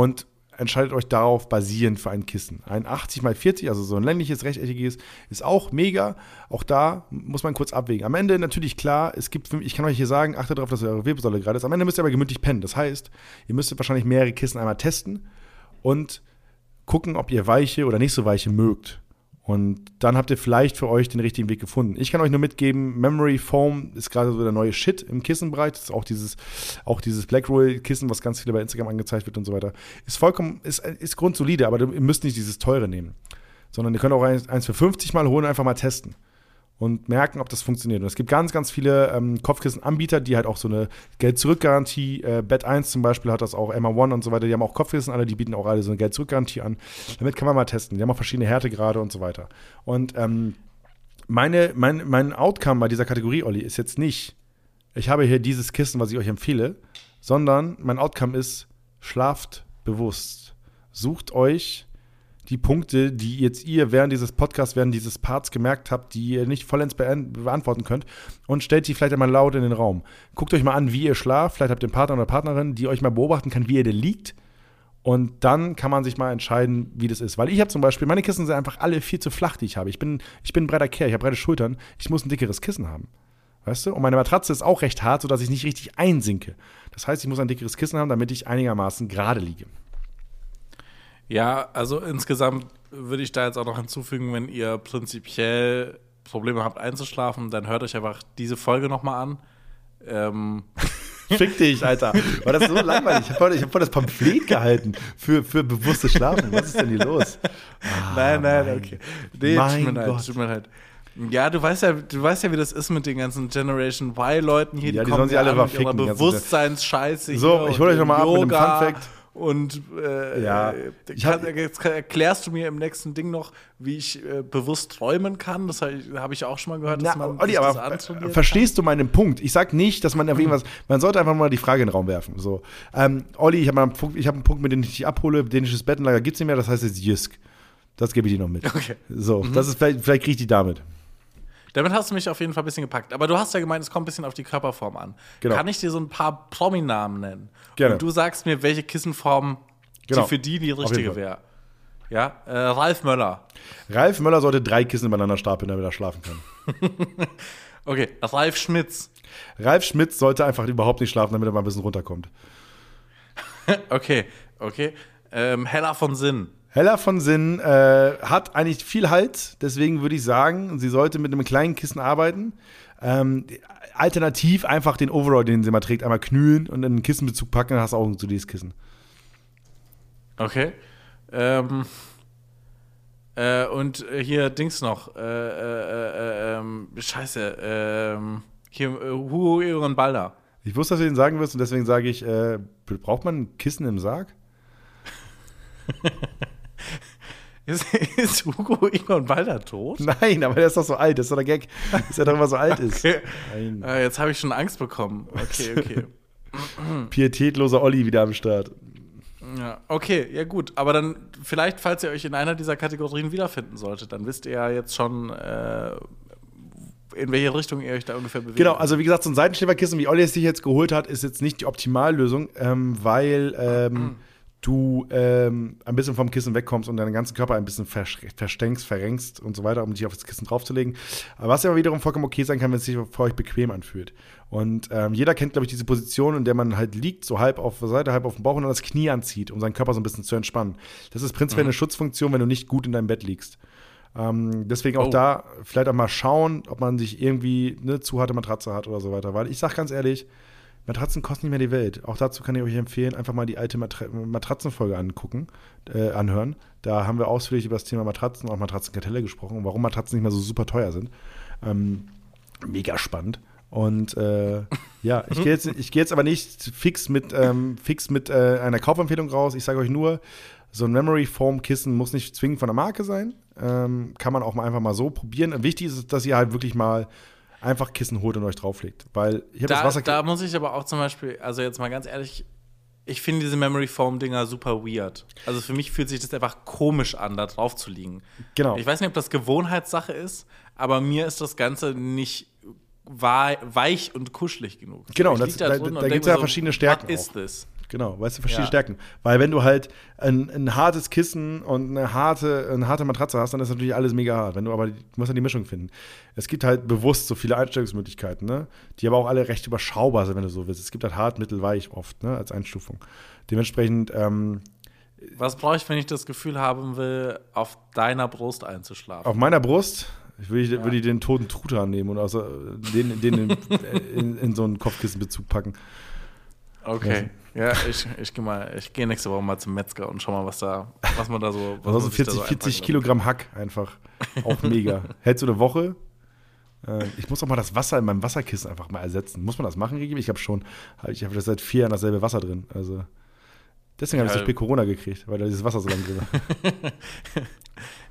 und entscheidet euch darauf basierend für ein Kissen. Ein 80 x 40, also so ein längliches, rechteckiges, ist auch mega. Auch da muss man kurz abwägen. Am Ende natürlich klar, es gibt, ich kann euch hier sagen, achtet darauf, dass eure Wirbelsäule gerade ist. Am Ende müsst ihr aber gemütlich pennen. Das heißt, ihr müsstet wahrscheinlich mehrere Kissen einmal testen und gucken, ob ihr weiche oder nicht so weiche mögt. Und dann habt ihr vielleicht für euch den richtigen Weg gefunden. Ich kann euch nur mitgeben, Memory Foam ist gerade so der neue Shit im Kissenbereich. Das ist auch dieses, auch dieses Black Roll Kissen, was ganz viele bei Instagram angezeigt wird und so weiter. Ist vollkommen, ist, ist grundsolide, aber ihr müsst nicht dieses teure nehmen. Sondern ihr könnt auch eins, eins für 50 mal holen und einfach mal testen und merken, ob das funktioniert. Und es gibt ganz, ganz viele ähm, Kopfkissen-Anbieter, die halt auch so eine Geld-Zurück-Garantie, äh, Bed 1 zum Beispiel hat das auch, Emma One und so weiter, die haben auch Kopfkissen, alle, die bieten auch alle so eine Geld-Zurück-Garantie an. Damit kann man mal testen. Die haben auch verschiedene Härtegrade und so weiter. Und ähm, meine, mein, mein Outcome bei dieser Kategorie, Olli, ist jetzt nicht, ich habe hier dieses Kissen, was ich euch empfehle, sondern mein Outcome ist, schlaft bewusst. Sucht euch die Punkte, die jetzt ihr während dieses Podcasts, während dieses Parts gemerkt habt, die ihr nicht vollends beantworten könnt und stellt sie vielleicht einmal laut in den Raum. Guckt euch mal an, wie ihr schlaft. Vielleicht habt ihr einen Partner oder Partnerin, die euch mal beobachten kann, wie ihr denn liegt. Und dann kann man sich mal entscheiden, wie das ist. Weil ich habe zum Beispiel, meine Kissen sind einfach alle viel zu flach, die ich habe. Ich bin, ich bin ein breiter Kerl, ich habe breite Schultern. Ich muss ein dickeres Kissen haben. Weißt du? Und meine Matratze ist auch recht hart, sodass ich nicht richtig einsinke. Das heißt, ich muss ein dickeres Kissen haben, damit ich einigermaßen gerade liege. Ja, also insgesamt würde ich da jetzt auch noch hinzufügen, wenn ihr prinzipiell Probleme habt einzuschlafen, dann hört euch einfach diese Folge nochmal an. Ähm. [LAUGHS] Fick dich, Alter. War das so langweilig? Ich habe voll, hab voll das Pamphlet gehalten für, für bewusstes Schlafen. Was ist denn hier los? Ah, nein, nein, mein, okay. Nee, mein tut mir leid, tut mir leid. Ja, du weißt ja, du weißt ja, wie das ist mit den ganzen Generation Y-Leuten hier. Ja, die, die sollen sich alle mal ficken. Bewusstseinsscheiße. So, ich hole euch nochmal ab mit einem Fun-Fact. Und äh, ja, ich kann, jetzt erklärst du mir im nächsten Ding noch, wie ich äh, bewusst träumen kann. Das habe hab ich auch schon mal gehört, dass Na, man Olli, aber verstehst kann. du meinen Punkt? Ich sage nicht, dass man auf irgendwas, man sollte einfach mal die Frage in den Raum werfen. So, ähm, Olli, ich habe einen, hab einen Punkt, mit dem ich dich abhole. Dänisches Bettenlager gibt es nicht mehr, das heißt jetzt Jysk. Das gebe ich dir noch mit. Okay. So, mhm. das ist vielleicht, vielleicht kriege ich die damit. Damit hast du mich auf jeden Fall ein bisschen gepackt. Aber du hast ja gemeint, es kommt ein bisschen auf die Körperform an. Genau. Kann ich dir so ein paar Prominamen nennen? Gerne. Und du sagst mir, welche Kissenform genau. die für die die richtige wäre. Ja, äh, Ralf Möller. Ralf Möller sollte drei Kissen übereinander stapeln, damit er schlafen kann. [LAUGHS] okay, Ralf Schmitz. Ralf Schmitz sollte einfach überhaupt nicht schlafen, damit er mal ein bisschen runterkommt. [LAUGHS] okay, okay. Ähm, Hella von Sinn. Hella von Sinn äh, hat eigentlich viel Halt, deswegen würde ich sagen, sie sollte mit einem kleinen Kissen arbeiten. Ähm, alternativ einfach den Overall, den sie mal trägt, einmal knühlen und in einen Kissenbezug packen, dann hast du auch ein solides Kissen. Okay. Ähm, äh, und hier Dings noch. Äh, äh, äh ähm, scheiße. Ähm, hier äh, Hugo Egon Balder. Ich wusste, dass du den sagen wirst und deswegen sage ich, äh, braucht man ein Kissen im Sarg? [LAUGHS] Ist, [LAUGHS] ist Hugo Egon Balder tot? Nein, aber der ist doch so alt. Das ist doch der Gag, dass er doch immer so alt [LAUGHS] ist. Okay. Äh, jetzt habe ich schon Angst bekommen. Okay, [LAUGHS] okay. Pietätloser Olli wieder am Start. Ja, okay, ja gut. Aber dann vielleicht, falls ihr euch in einer dieser Kategorien wiederfinden solltet, dann wisst ihr ja jetzt schon, äh, in welche Richtung ihr euch da ungefähr bewegt. Genau, also wie gesagt, so ein Seitenschläferkissen, wie Olli es sich jetzt geholt hat, ist jetzt nicht die Optimallösung, ähm, weil ähm, du ähm, ein bisschen vom Kissen wegkommst und deinen ganzen Körper ein bisschen verstenkst, verrenkst und so weiter, um dich auf das Kissen draufzulegen. Was ja wiederum vollkommen okay sein kann, wenn es sich für euch bequem anfühlt. Und ähm, jeder kennt, glaube ich, diese Position, in der man halt liegt, so halb auf der Seite, halb auf dem Bauch und dann das Knie anzieht, um seinen Körper so ein bisschen zu entspannen. Das ist prinzipiell mhm. eine Schutzfunktion, wenn du nicht gut in deinem Bett liegst. Ähm, deswegen auch oh. da vielleicht auch mal schauen, ob man sich irgendwie eine zu harte Matratze hat oder so weiter. Weil ich sag ganz ehrlich, Matratzen kosten nicht mehr die Welt. Auch dazu kann ich euch empfehlen, einfach mal die alte Matra Matratzenfolge angucken, äh, anhören. Da haben wir ausführlich über das Thema Matratzen, auch Matratzenkartelle gesprochen und warum Matratzen nicht mehr so super teuer sind. Ähm, mega spannend. Und äh, [LAUGHS] ja, ich gehe jetzt, geh jetzt aber nicht fix mit, ähm, fix mit äh, einer Kaufempfehlung raus. Ich sage euch nur, so ein Memory Foam Kissen muss nicht zwingend von der Marke sein. Ähm, kann man auch mal einfach mal so probieren. Wichtig ist, dass ihr halt wirklich mal einfach Kissen holt und euch drauflegt. Weil ich da, das Wasser. Da muss ich aber auch zum Beispiel, also jetzt mal ganz ehrlich, ich finde diese Memory Foam Dinger super weird. Also für mich fühlt sich das einfach komisch an, da drauf zu liegen. Genau. Ich weiß nicht, ob das Gewohnheitssache ist, aber mir ist das Ganze nicht weich und kuschelig genug. Genau, das, da, da, da gibt es ja so, verschiedene Stärken. Was ist das? Genau, weißt du, verschiedene ja. Stärken. Weil wenn du halt ein, ein, hartes Kissen und eine harte, eine harte Matratze hast, dann ist natürlich alles mega hart. Wenn du aber, du musst ja die Mischung finden. Es gibt halt bewusst so viele Einstellungsmöglichkeiten, ne? die aber auch alle recht überschaubar sind, wenn du so willst. Es gibt halt hart, mittel, weich oft, ne? als Einstufung. Dementsprechend, ähm, Was brauche ich, wenn ich das Gefühl haben will, auf deiner Brust einzuschlafen? Auf meiner Brust würde ich, würd ich den toten Truthahn nehmen und also den, den in, [LAUGHS] in, in so einen Kopfkissenbezug packen. Okay. Ja, ich, ich gehe mal, ich gehe nächste Woche mal zum Metzger und schau mal, was da, was man da so. [LAUGHS] Was Also man sich da 40, so 40 einpacken Kilogramm Hack einfach. Auch mega. [LAUGHS] Hältst du eine Woche? Äh, Ich muss auch mal das Wasser in meinem Wasserkissen einfach mal ersetzen. Muss man das machen, Regi? Ich habe schon, ich habe das seit vier Jahren dasselbe Wasser drin. Also deswegen habe ich Ja. so spät Corona gekriegt, weil da dieses Wasser so lange drin war. [LAUGHS]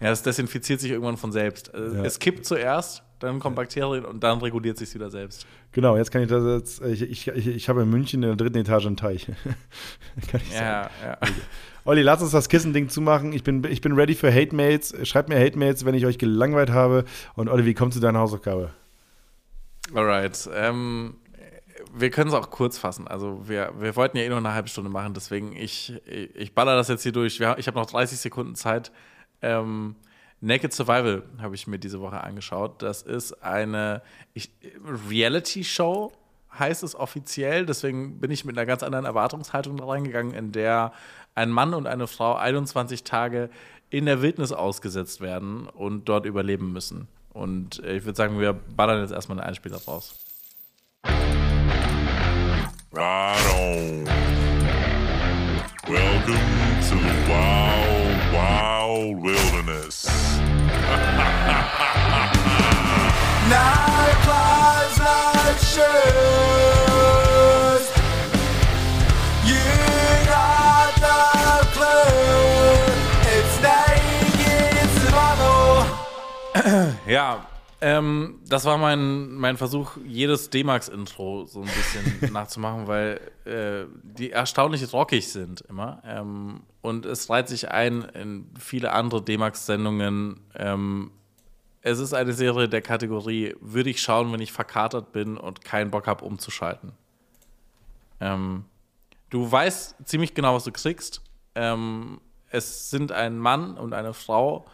Ja, es desinfiziert sich irgendwann von selbst. Äh, Ja. Es kippt zuerst, dann kommen Bakterien und dann reguliert sich wieder selbst. Genau, jetzt kann ich das jetzt. Ich, ich, ich, habe in München in der dritten Etage einen Teich. [LAUGHS] kann ich sagen. Ja, ja. Olli, lass uns das Kissending zumachen. Ich bin, ich bin ready für Hate Mails. Schreibt mir Hate Mails, wenn ich euch gelangweilt habe. Und Olli, wie kommt zu deiner Hausaufgabe? Alright. Ähm, wir können es auch kurz fassen. Also wir, wir wollten ja eh nur eine halbe Stunde machen, deswegen ich, ich, baller das jetzt hier durch. Wir, ich habe noch 30 Sekunden Zeit. Ähm, Naked Survival habe ich mir diese Woche angeschaut. Das ist eine Reality-Show, heißt es offiziell. Deswegen bin ich mit einer ganz anderen Erwartungshaltung da reingegangen, in der ein Mann und eine Frau 21 Tage in der Wildnis ausgesetzt werden und dort überleben müssen. Und äh, ich würde sagen, wir ballern jetzt erstmal einen Einspieler raus. Right on. Welcome to the wild, wild wilderness. [LAUGHS] Nightclubs like shoes. You got the clue. It's naked survival. Ja, ähm, das war mein, mein Versuch, jedes D-Max-Intro so ein bisschen [LAUGHS] nachzumachen, weil äh, die erstaunlich rockig sind immer. Ähm, und es reiht sich ein in viele andere D-Max-Sendungen. Ähm, es ist eine Serie der Kategorie, würde ich schauen, wenn ich verkatert bin und keinen Bock habe, umzuschalten. Ähm, du weißt ziemlich genau, was du kriegst. Ähm, es sind ein Mann und eine Frau.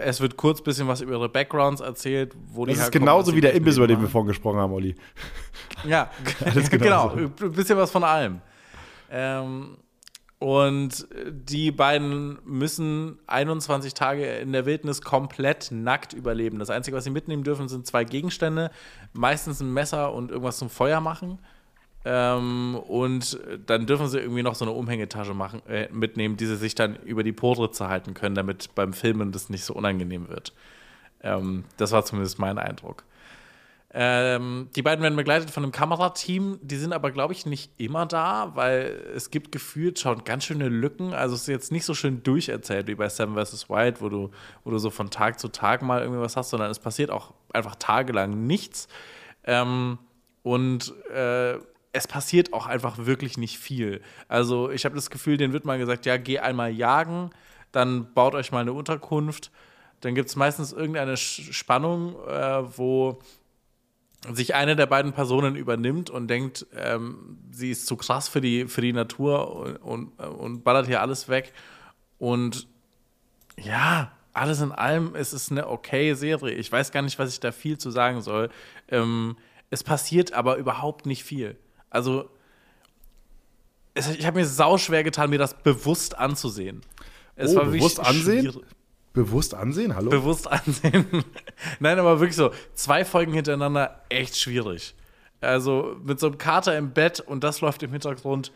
Es wird kurz ein bisschen was über ihre Backgrounds erzählt, wo die Das ist genauso wie der Imbiss, über den wir vorhin gesprochen haben, Olli. [LAUGHS] Ja, [LAUGHS] genau. Ein bisschen was von allem. Ähm, und die beiden müssen 21 Tage in der Wildnis komplett nackt überleben. Das Einzige, was sie mitnehmen dürfen, sind zwei Gegenstände, meistens ein Messer und irgendwas zum Feuer machen. Ähm, und dann dürfen sie irgendwie noch so eine Umhängetasche machen, äh, mitnehmen, die sie sich dann über die Potritze halten können, damit beim Filmen das nicht so unangenehm wird. Ähm, das war zumindest mein Eindruck. Ähm, die beiden werden begleitet von einem Kamerateam. Die sind aber, glaube ich, nicht immer da, weil es gibt gefühlt schon ganz schöne Lücken. Also es ist jetzt nicht so schön durcherzählt wie bei Seven vs. Wild, wo du, wo du so von Tag zu Tag mal irgendwie was hast, sondern es passiert auch einfach tagelang nichts. Ähm, und äh, es passiert auch einfach wirklich nicht viel. Also ich habe das Gefühl, denen wird mal gesagt, ja, geh einmal jagen, dann baut euch mal eine Unterkunft. Dann gibt es meistens irgendeine Spannung, äh, wo sich eine der beiden Personen übernimmt und denkt, ähm, sie ist zu krass für die, für die Natur und, und, und ballert hier alles weg. Und ja, alles in allem ist es eine okay Serie. Ich weiß gar nicht, was ich da viel zu sagen soll. Ähm, es passiert aber überhaupt nicht viel. Also, es, ich habe mir sau schwer getan, mir das bewusst anzusehen. Es Oh, war bewusst ansehen? schwierig. Bewusst ansehen? Hallo? Bewusst ansehen. [LAUGHS] Nein, aber wirklich so, zwei Folgen hintereinander echt schwierig. Also mit so einem Kater im Bett und das läuft im Hintergrund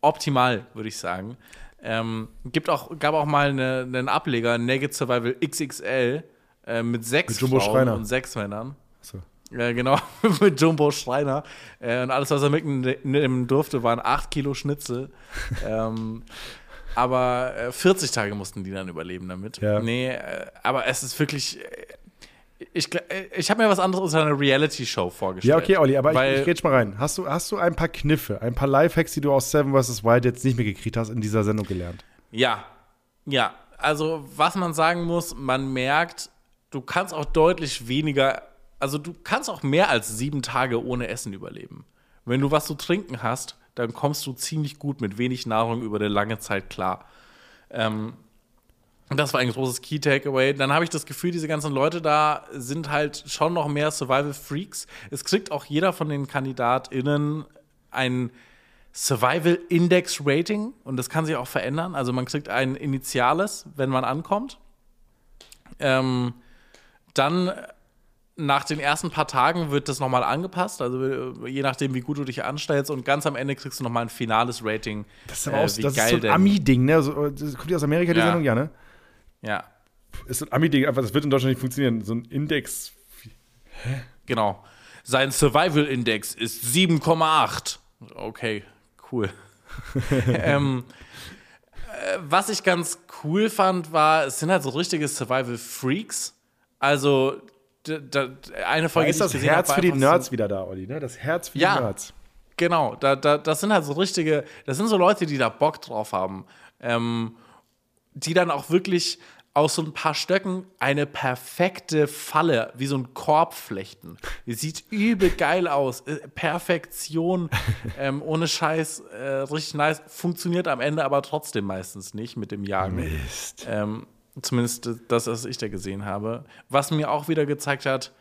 optimal, würde ich sagen. Ähm, gibt auch, gab auch mal eine, einen Ableger, Naked Survival XXL, äh, mit sechs Mit Frauen Schreiner. und sechs Männern. So. Ja, genau, [LAUGHS] mit Jumbo Schreiner. Äh, und alles, was er mitnehmen durfte, waren acht Kilo Schnitzel. [LAUGHS] ähm, aber äh, 40 Tage mussten die dann überleben damit. Ja. Nee, äh, aber es ist wirklich. äh, Ich, äh, ich habe mir was anderes unter einer Reality-Show vorgestellt. Ja, okay, Olli, aber ich, ich rätsch mal rein. Hast du, hast du ein paar Kniffe, ein paar Lifehacks, die du aus Seven vs. Wild jetzt nicht mehr gekriegt hast, in dieser Sendung gelernt? Ja, ja. Also, was man sagen muss, man merkt, du kannst auch deutlich weniger, also du kannst auch mehr als sieben Tage ohne Essen überleben. Wenn du was zu trinken hast, dann kommst du ziemlich gut mit wenig Nahrung über eine lange Zeit klar. Ähm, das war ein großes Key Takeaway. Dann habe ich das Gefühl, diese ganzen Leute da sind halt schon noch mehr Survival Freaks. Es kriegt auch jeder von den KandidatInnen ein Survival Index Rating und das kann sich auch verändern. Also man kriegt ein Initiales, wenn man ankommt. Ähm, dann nach den ersten paar Tagen wird das nochmal angepasst, also äh, je nachdem, wie gut du dich anstellst und ganz am Ende kriegst du nochmal ein finales Rating. Das ist aber äh, auch, wie das ist so ein Ami-Ding, ne? So, das kommt die aus Amerika, die Ja. Sendung, ja, ne? Ja, Ist so ein Ami-Ding, aber das wird in Deutschland nicht funktionieren. So ein Index. genau. Sein Survival Index ist 7,8. Okay, cool. [LAUGHS] ähm, äh, was ich ganz cool fand, war, es sind halt so richtige Survival Freaks. Also, d- d- eine Da Folge, ist die ich das gesehen Herz für die einfach so- Nerds wieder da, Olli, ne? Das Herz für Ja. die Nerds. Genau, da, da, das sind halt so richtige, das sind so Leute, die da Bock drauf haben. Ähm, die dann auch wirklich aus so ein paar Stöcken eine perfekte Falle, wie so ein Korb flechten. Sieht übel geil aus. Äh, Perfektion, [LAUGHS] ähm, ohne Scheiß, äh, richtig nice. Funktioniert am Ende aber trotzdem meistens nicht mit dem Jagen. Mist. Ähm, zumindest das, was ich da gesehen habe. Was mir auch wieder gezeigt hat,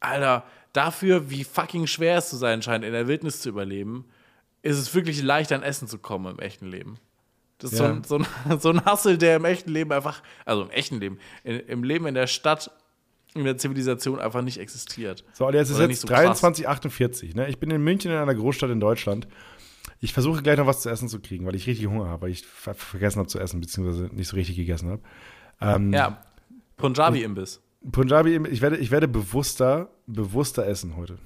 Alter, dafür, wie fucking schwer es zu sein scheint, in der Wildnis zu überleben, ist es wirklich leicht, an Essen zu kommen im echten Leben. Das ist Ja. so, ein, so, ein, [LAUGHS] so ein Hassel, der im echten Leben einfach, also im echten Leben, in, im Leben in der Stadt, in der Zivilisation einfach nicht existiert. So, Olli, es ist Oder jetzt nicht so krass. 23,48. Ne? Ich bin in München in einer Großstadt in Deutschland. Ich versuche gleich noch was zu essen zu kriegen, weil ich richtig Hunger habe, weil ich ver vergessen habe zu essen, beziehungsweise nicht so richtig gegessen habe. Ähm, Ja, Punjabi-Imbiss. Punjabi, ich werde, ich werde bewusster, bewusster essen heute.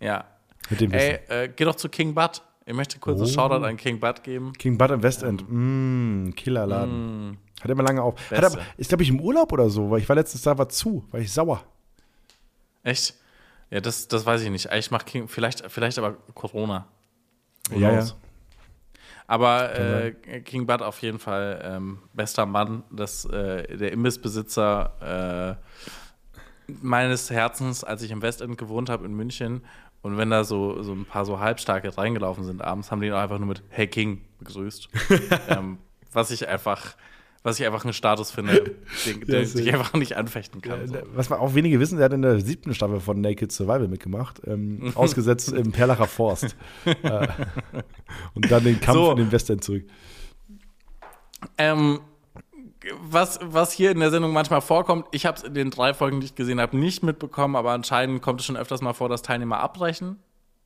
Ja. Mit dem Wissen. Ey, äh, geh doch zu King Bud. Ich möchte kurz Oh. einen Shoutout an King Bud geben. King Bud im Westend. Mm, Killerladen. Hat immer lange auf. Hat aber, ist, glaube ich, im Urlaub oder so, weil ich war letztens da, war zu, war ich sauer. Echt? Ja, das, das weiß ich nicht. Ich mach King, vielleicht, vielleicht aber Corona. Who Ja, knows? ja. Aber äh, King Bud auf jeden Fall ähm, bester Mann, das, äh, der Imbissbesitzer äh, meines Herzens, als ich im Westend gewohnt habe in München. Und wenn da so, so ein paar so Halbstarke reingelaufen sind abends, haben die ihn auch einfach nur mit Hey King begrüßt. [LAUGHS] ähm, was ich einfach, was ich einfach einen Status finde, [LAUGHS] den, den sehr. ich einfach nicht anfechten kann. So. Was man auch wenige wissen, der hat in der siebten Staffel von Naked Survival mitgemacht, ähm, [LAUGHS] ausgesetzt im Perlacher Forst. [LAUGHS] äh, und dann den Kampf So. in den Westend zurück. Ähm, was, was hier in der Sendung manchmal vorkommt, ich habe es in den drei Folgen, die ich gesehen habe, nicht mitbekommen, aber anscheinend kommt es schon öfters mal vor, dass Teilnehmer abbrechen.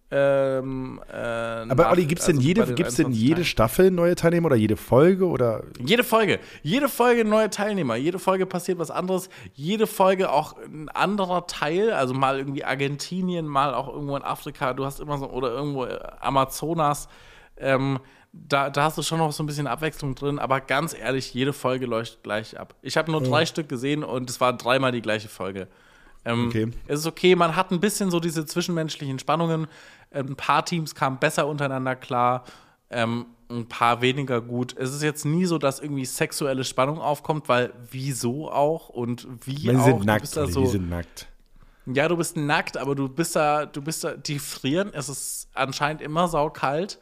Ähm, äh, Aber Olli, gibt es denn, also jede, gibt's denn 21 jede. Staffel neue Teilnehmer oder jede Folge? Oder Jede Folge, jede Folge neue Teilnehmer, jede Folge passiert was anderes, jede Folge auch ein anderer Teil, also mal irgendwie Argentinien, mal auch irgendwo in Afrika, du hast immer so, oder irgendwo äh, Amazonas, ähm, da, da hast du schon noch so ein bisschen Abwechslung drin, aber ganz ehrlich, jede Folge läuft gleich ab. Ich habe nur drei Stück gesehen und es war dreimal die gleiche Folge. Ähm, Okay. Es ist okay, man hat ein bisschen so diese zwischenmenschlichen Spannungen. Ein paar Teams kamen besser untereinander klar, ähm, ein paar weniger gut. Es ist jetzt nie so, dass irgendwie sexuelle Spannung aufkommt, weil wieso auch und wie die auch. sind nackt, da so, die sind nackt. ja, du bist nackt, aber du bist da, du bist da, die frieren. Es ist anscheinend immer saukalt.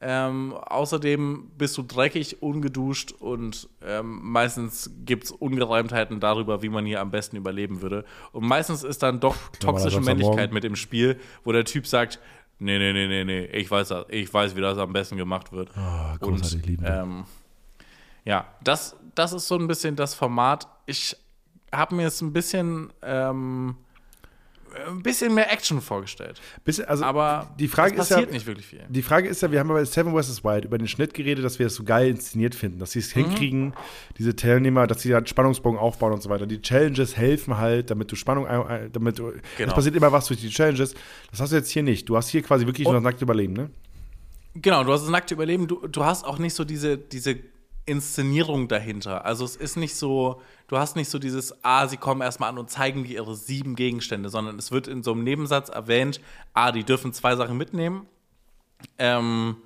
Ähm, außerdem bist du dreckig, ungeduscht und ähm, meistens gibt es Ungereimtheiten darüber, wie man hier am besten überleben würde. Und meistens ist dann doch toxische. Männlichkeit mit im Spiel, wo der Typ sagt, nee, nee, nee, nee, nee, ich weiß das, ich weiß, wie das am besten gemacht wird. Großartig, und, ähm, ja, das, das ist so ein bisschen das Format. Ich habe mir jetzt ein bisschen ähm, ein bisschen mehr Action vorgestellt. Bisschen, also Aber die Frage es ist ja, passiert nicht wirklich viel. Die Frage ist ja, wir haben ja bei Seven vs. Wild über den Schnitt geredet, dass wir es so geil inszeniert finden, dass sie Mhm. es hinkriegen, diese Teilnehmer, dass sie halt Spannungsbogen aufbauen und so weiter. Die Challenges helfen halt, damit du Spannung, damit du, Genau. es passiert immer was durch die Challenges. Das hast du jetzt hier nicht. Du hast hier quasi wirklich nur das nackte Überleben, ne? Genau, du hast das nackte Überleben, du, du hast auch nicht so diese, diese Inszenierung dahinter. Also es ist nicht so, du hast nicht so dieses, ah, sie kommen erstmal an und zeigen dir ihre sieben Gegenstände, sondern es wird in so einem Nebensatz erwähnt, ah, die dürfen zwei Sachen mitnehmen. Ähm,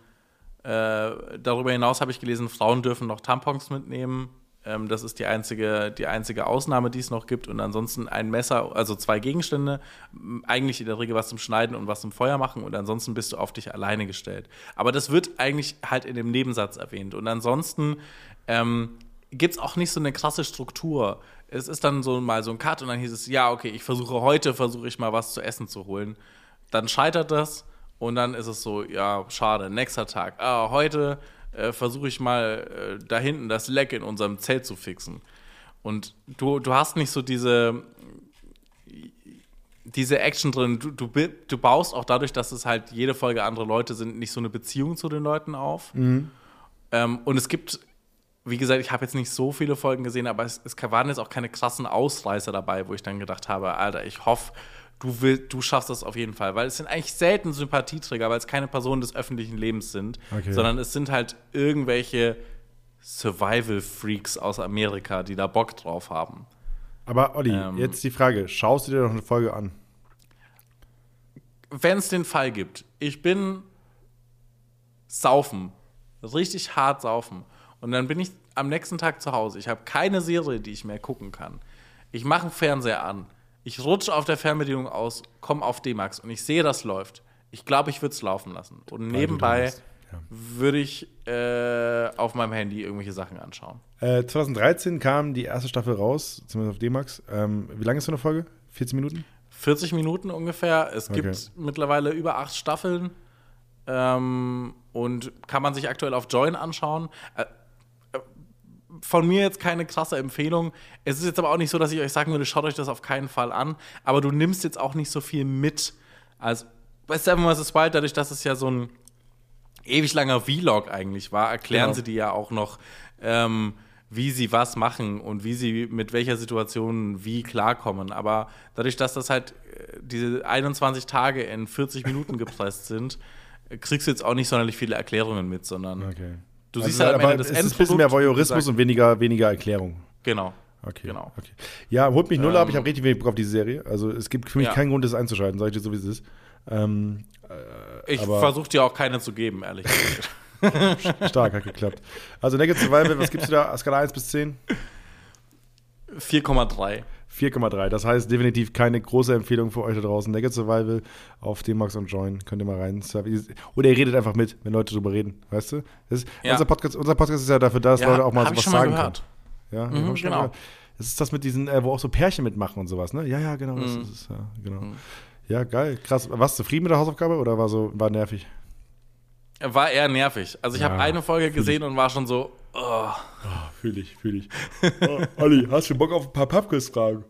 äh, darüber hinaus habe ich gelesen, Frauen dürfen noch Tampons mitnehmen. Ähm, das ist die einzige, die einzige Ausnahme, die es noch gibt. Und ansonsten ein Messer, also zwei Gegenstände, eigentlich in der Regel was zum Schneiden und was zum Feuer machen. Und ansonsten bist du auf dich alleine gestellt. Aber das wird eigentlich halt in dem Nebensatz erwähnt. Und ansonsten ähm, gibt es auch nicht so eine krasse Struktur. Es ist dann so mal so ein Cut und dann hieß es, ja, okay, ich versuche heute, versuche ich mal was zu essen zu holen. Dann scheitert das Und dann ist es so, ja, schade, nächster Tag. Ah, heute äh, versuche ich mal äh, da hinten das Leck in unserem Zelt zu fixen. Und du, du hast nicht so diese, diese Action drin. Du, du, du baust auch dadurch, dass es halt jede Folge andere Leute sind, nicht so eine Beziehung zu den Leuten auf. Ähm, und es gibt, wie gesagt, ich habe jetzt nicht so viele Folgen gesehen, aber es, es waren jetzt auch keine krassen Ausreißer dabei, wo ich dann gedacht habe, Alter, ich hoffe, du, will, du schaffst das auf jeden Fall. Weil es sind eigentlich selten Sympathieträger, weil es keine Personen des öffentlichen Lebens sind, Okay. sondern es sind halt irgendwelche Survival-Freaks aus Amerika, die da Bock drauf haben. Aber Olli, Ähm. jetzt die Frage: Schaust du dir noch eine Folge an? wenn es den Fall gibt, ich bin saufen, richtig hart saufen. Und dann bin ich am nächsten Tag zu Hause. Ich habe keine Serie, die ich mehr gucken kann. Ich mache einen Fernseher an. Ich rutsche auf der Fernbedienung aus, komme auf D-Max und ich sehe, das läuft. Ich glaube, ich würde es laufen lassen. Und nebenbei bist, ja. würde ich äh, auf meinem Handy irgendwelche Sachen anschauen. Äh, 2013 kam die erste Staffel raus, zumindest auf D-Max. Ähm, wie lange ist so eine Folge? 14 Minuten? 40 Minuten ungefähr. Es Okay. gibt mittlerweile über acht Staffeln. Ähm, und kann man sich aktuell auf Join anschauen. Äh, von mir jetzt keine krasse Empfehlung. Es ist jetzt aber auch nicht so, dass ich euch sagen würde, schaut euch das auf keinen Fall an. Aber du nimmst jetzt auch nicht so viel mit. Als bei Seven vs. Wild, dadurch, dass es ja so ein ewig langer Vlog eigentlich war, erklären Genau. sie dir ja auch noch, ähm, wie sie was machen und wie sie mit welcher Situation wie klarkommen. Aber dadurch, dass das halt äh, diese 21 Tage in 40 Minuten [LAUGHS] gepresst sind, äh, kriegst du jetzt auch nicht sonderlich viele Erklärungen mit, sondern Okay. Du Also, siehst halt aber das es ist ein bisschen mehr Endprodukt, Voyeurismus und weniger, weniger Erklärung. Genau. Okay. Genau. Okay. Ja, holt mich null ab. Ähm, Ich habe richtig wenig Bock auf diese Serie. Also es gibt für mich Ja. keinen Grund, das einzuschalten, sage ich dir so, wie es ist. Ähm, Ich aber- versuche dir auch keine zu geben, ehrlich gesagt. [LAUGHS] stark, hat geklappt. Also Naked Survival, was gibst du da? Skala 1 bis 10? 4,3. 4,3. Das heißt definitiv keine große Empfehlung für euch da draußen. Naked Survival auf D-Max und Join. Könnt ihr mal rein. Oder ihr redet einfach mit, wenn Leute drüber reden. Weißt du? Das ist, Ja. unser, Podcast, unser Podcast ist ja dafür da, dass Ja, Leute auch mal sowas mal sagen gehört. können. Ja, Mhm, genau. gehört. Das ist das mit diesen, äh, wo auch so Pärchen mitmachen und sowas, ne? Ja, ja, genau. Das Mhm. ist es. Ja, genau. Ja, geil. Krass. Warst du zufrieden mit der Hausaufgabe oder war so, war nervig? War eher nervig. Also ich Ja, habe eine Folge gesehen und war schon so, oh, Fühl ich, fühl ich. oh, Olli, hast du Bock auf ein paar Pubquiz-Fragen?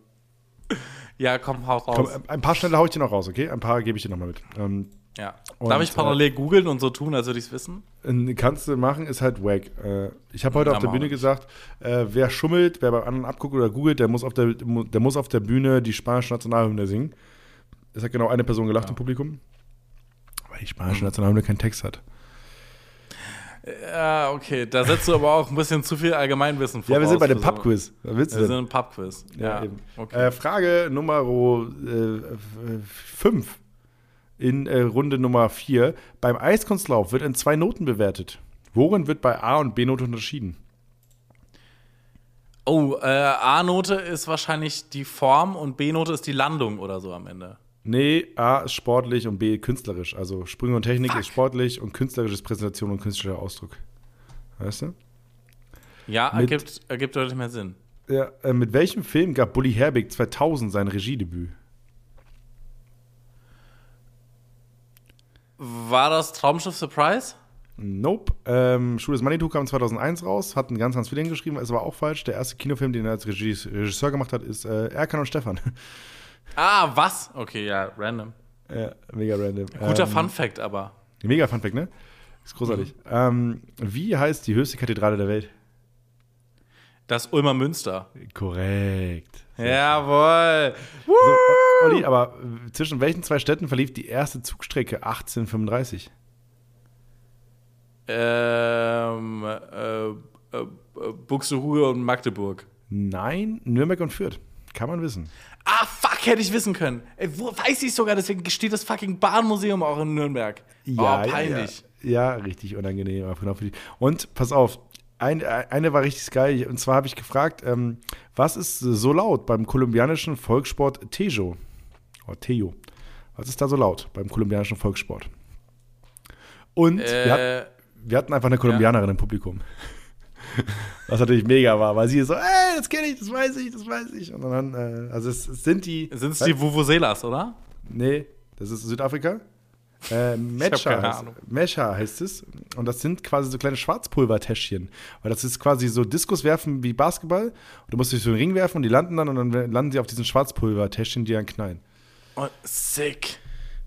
ja, komm, hau raus. Komm, ein paar schnelle hau ich dir noch raus, okay? Ein paar gebe ich dir noch mal mit. Ähm, Ja. Und, Darf ich parallel googeln und so tun, als würde ich es wissen? Äh, Kannst du machen, ist halt wack. Äh, ich habe heute Na, auf der Bühne gesagt, äh, wer schummelt, wer beim anderen abguckt oder googelt, der muss auf der, der muss auf der Bühne die spanische Nationalhymne singen. Das hat genau eine Person gelacht im Publikum. Weil die Mhm. spanische Nationalhymne keinen Text hat. Ja, okay. Da setzt du aber auch ein bisschen zu viel Allgemeinwissen vor. Ja, wir sind bei dem Pubquiz. Was willst du Wir denn? sind im Pubquiz. Ja, eben. okay. Äh, Frage Nummer 5 in äh, Runde Nummer 4. Beim Eiskunstlauf wird in zwei Noten bewertet. Worin wird bei A und B-Note unterschieden? oh, äh, A-Note ist wahrscheinlich die Form und B-Note ist die Landung oder so am Ende. Nee, A ist sportlich und B künstlerisch. Also Sprünge und Technik Fuck. ist sportlich und künstlerisch ist Präsentation und künstlerischer Ausdruck. Weißt du? Ja, Mit- ergibt, ergibt deutlich mehr Sinn. Ja, äh, mit welchem Film gab Bully Herbig 2000 sein Regiedebüt? War das Traumschiff Surprise? Nope. Ähm, Schuh des Manitou kam 2001 raus, hat einen ganz, ganz viel geschrieben, ist aber auch falsch. Der erste Kinofilm, den er als Regisseur gemacht hat, ist äh, Erkan und Stefan. Ah, was? Okay, ja, random. ja, mega random. Guter ähm, Fun Fact aber. Mega Funfact, ne? Ist großartig. Ähm, wie heißt die höchste Kathedrale der Welt? Das Ulmer Münster. Korrekt. Jawohl. So, Olli, aber zwischen welchen zwei Städten verlief die erste Zugstrecke 1835? Ähm, äh, äh, äh, Buxtehude und Magdeburg. Nein, Nürnberg und Fürth. Kann man wissen. Ah, fuck, hätte ich wissen können. Ey, wo, weiß ich sogar, deswegen steht das fucking Bahnmuseum auch in Nürnberg. oh, peinlich. Ja, ja. ja, richtig unangenehm. genau Und pass auf, ein, eine war richtig geil. Und zwar habe ich gefragt, ähm, was ist so laut beim kolumbianischen Volkssport Tejo? Oder Tejo. Was ist da so laut beim kolumbianischen Volkssport? Und wir, hat, Äh, wir hatten einfach eine Kolumbianerin im Publikum. [LAUGHS] Was natürlich mega war, weil sie so, ey, das kenne ich, das weiß ich, das weiß ich. Und dann, äh, also es, es sind die. sind es die Vuvuzelas, oder? Nee, das ist Südafrika. Äh, [LAUGHS] keine heißt. Matcha heißt es. Und das sind quasi so kleine Schwarzpulvertäschchen. Weil das ist quasi so Diskus werfen wie Basketball. Und du musst dich so einen Ring werfen und die landen dann und dann landen sie auf diesen Schwarzpulvertäschchen, die dann knallen. Oh, sick.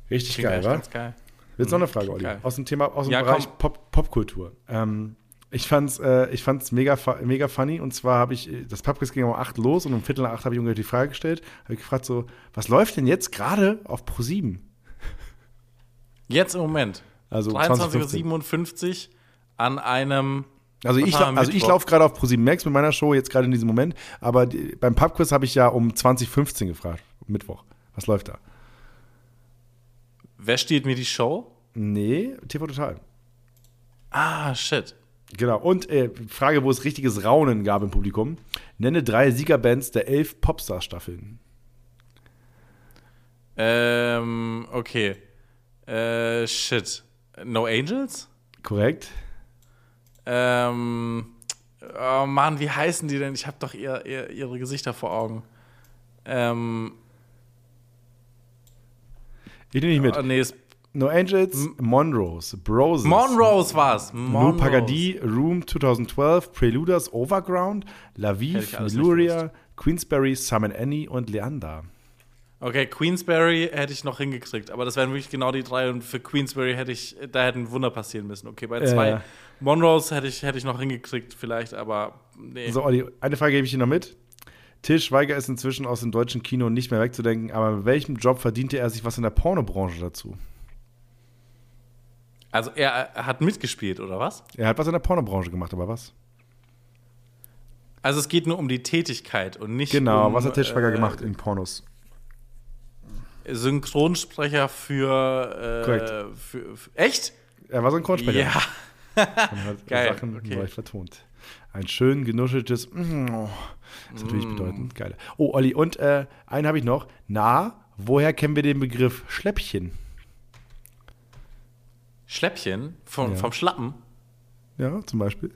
Richtig Klingt geil, wa? ganz geil. Jetzt noch eine Frage, Olli. Aus dem Thema, aus dem Ja, Bereich. Pop, Popkultur. Ähm, ich fand's, äh, ich fand's mega, mega funny. Und zwar habe ich, das Pubquiz ging um 8 los und um Viertel nach 8 habe ich ungefähr die Frage gestellt. Habe ich gefragt so, was läuft denn jetzt gerade auf Pro7? Jetzt im Moment. Also 23.57 Uhr an einem. Also ich, also ich laufe gerade auf Pro7 Max mit meiner Show jetzt gerade in diesem Moment. Aber die, beim Pubquiz habe ich ja um 2015 gefragt. Mittwoch. Was läuft da? Wer steht mir die Show? Nee, TV Total. Ah, shit. Genau. Und äh, Frage, wo es richtiges Raunen gab im Publikum. Nenne drei Siegerbands der elf Popstar-Staffeln. Ähm, okay. Äh, shit. No Angels? Korrekt? Ähm, oh Mann, wie heißen die denn? Ich habe doch ihr, ihr, ihre Gesichter vor Augen. Ähm, Ich nehme nicht mit. oh, nee, es, No Angels, Monrose, Broses. Monrose war's. Lou Monrose. Pagadi, Room 2012, Preluders, Overground, Laviv, Luria, Queensberry, Summon Annie und Leander. Okay, Queensberry hätte ich noch hingekriegt, aber das wären wirklich genau die drei und für Queensberry hätte ich, da hätte ein Wunder passieren müssen. Okay, bei zwei Ja. Monrose hätte ich, hätte ich noch hingekriegt vielleicht, aber nee. So, Olli, eine Frage gebe ich dir noch mit. Til Schweiger ist inzwischen aus dem deutschen Kino nicht mehr wegzudenken, aber mit welchem Job verdiente er sich was in der Pornobranche dazu? Also er, er hat mitgespielt, oder was? Er hat was in der Pornobranche gemacht, aber was? Also es geht nur um die Tätigkeit und nicht Genau, um, was hat Til Schweiger äh, gemacht in Pornos? Synchronsprecher für, äh, Korrekt. für, für echt? Er war Kornsprecher. Ja. Und hat [LAUGHS] Geil, Sachen okay. leicht vertont. Ein schön genuscheltes mm, oh, ist natürlich bedeutend. Geil. Oh, Olli, und äh, einen habe ich noch. Na, woher kennen wir den Begriff Schläppchen? Schläppchen vom, Ja. vom Schlappen. Ja, zum Beispiel.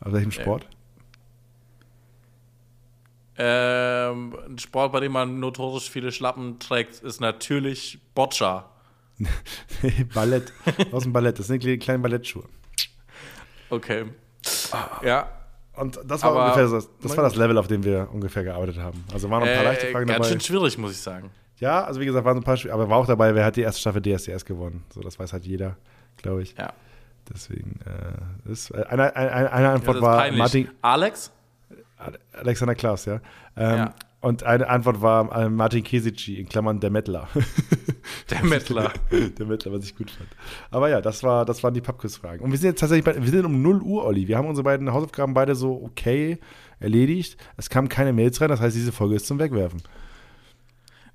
Aus welchem Sport? Ähm, ein Sport, bei dem man notorisch viele Schlappen trägt, ist natürlich Boccia. [LAUGHS] Ballett. Aus dem Ballett. Das sind die kleinen Ballettschuhe. Okay. Ja. Und das war Aber- ungefähr das, das war das Level, auf dem wir ungefähr gearbeitet haben. Also waren noch ein paar leichte Äh, Fragen ganz dabei. schön schwierig, muss ich sagen. Ja, also wie gesagt, waren so ein paar, Schw- aber war auch dabei, wer hat die erste Staffel DSDS gewonnen. So, das weiß halt jeder, glaube ich. Ja. Deswegen, äh, das, äh, eine, eine, eine Antwort ist war peinlich. Martin, Alex? Alexander Klaas, ja. Ähm, Ja. Und eine Antwort war äh, Martin Kesici, in Klammern der Mettler. [LAUGHS] Der Mettler. [LAUGHS] der Mettler, was ich gut fand. Aber ja, das, war, das waren die Pappquiz-Fragen. Und wir sind jetzt tatsächlich bei, wir sind um 0 Uhr, Olli. Wir haben unsere beiden Hausaufgaben beide so okay erledigt. Es kamen keine Mails rein, das heißt, diese Folge ist zum Wegwerfen.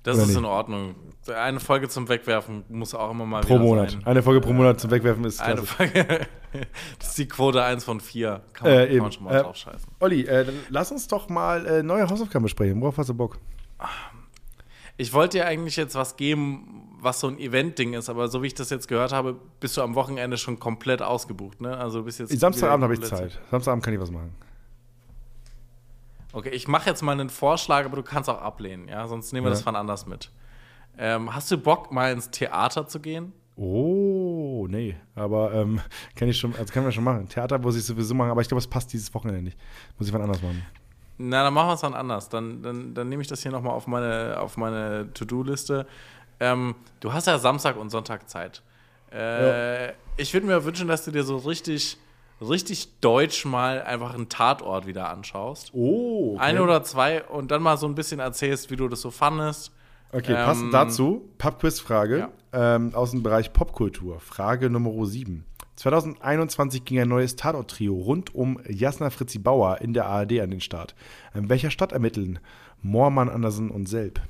Das Oder ist nicht? in Ordnung. Eine Folge zum Wegwerfen muss auch immer mal Pro Monat. sein. Eine Folge pro Monat zum Wegwerfen ist Eine klasse. Folge. [LAUGHS] das ist die Quote 1 von 4. Kann man, Äh, kann man schon mal Äh, drauf scheißen. Olli, äh, dann lass uns doch mal äh, neue Hausaufgaben besprechen. Worauf hast du Bock? Ich wollte dir eigentlich jetzt was geben, was so ein Event-Ding ist, aber so wie ich das jetzt gehört habe, bist du am Wochenende schon komplett ausgebucht, ne? Also bist jetzt. Samstagabend habe ich Zeit. Samstagabend kann ich was machen. Okay, ich mache jetzt mal einen Vorschlag, aber du kannst auch ablehnen, ja? Sonst nehmen wir Ja. das von anders mit. Ähm, hast du Bock, mal ins Theater zu gehen? Oh, nee. Aber ähm, kann ich schon, also können wir schon machen. Theater muss ich sowieso machen, aber ich glaube, es passt dieses Wochenende nicht. Muss ich wann anders machen. Na, dann machen wir es dann anders. Dann, dann, dann nehme ich das hier nochmal auf meine, auf meine To-Do-Liste. Ähm, du hast ja Samstag und Sonntag Zeit. Äh, Ich würde mir wünschen, dass du dir so richtig, richtig deutsch mal einfach einen Tatort wieder anschaust. Oh, okay. Ein oder zwei und dann mal so ein bisschen erzählst, wie du das so fandest. Okay, Ähm, passend dazu, Pub-Quiz-Frage Ja. ähm, aus dem Bereich Popkultur. Frage Nummer 7. 2021 ging ein neues Tatort-Trio rund um Jasna Fritzi Bauer in der ARD an den Start. In welcher Stadt ermitteln Moormann, Andersen und Selb?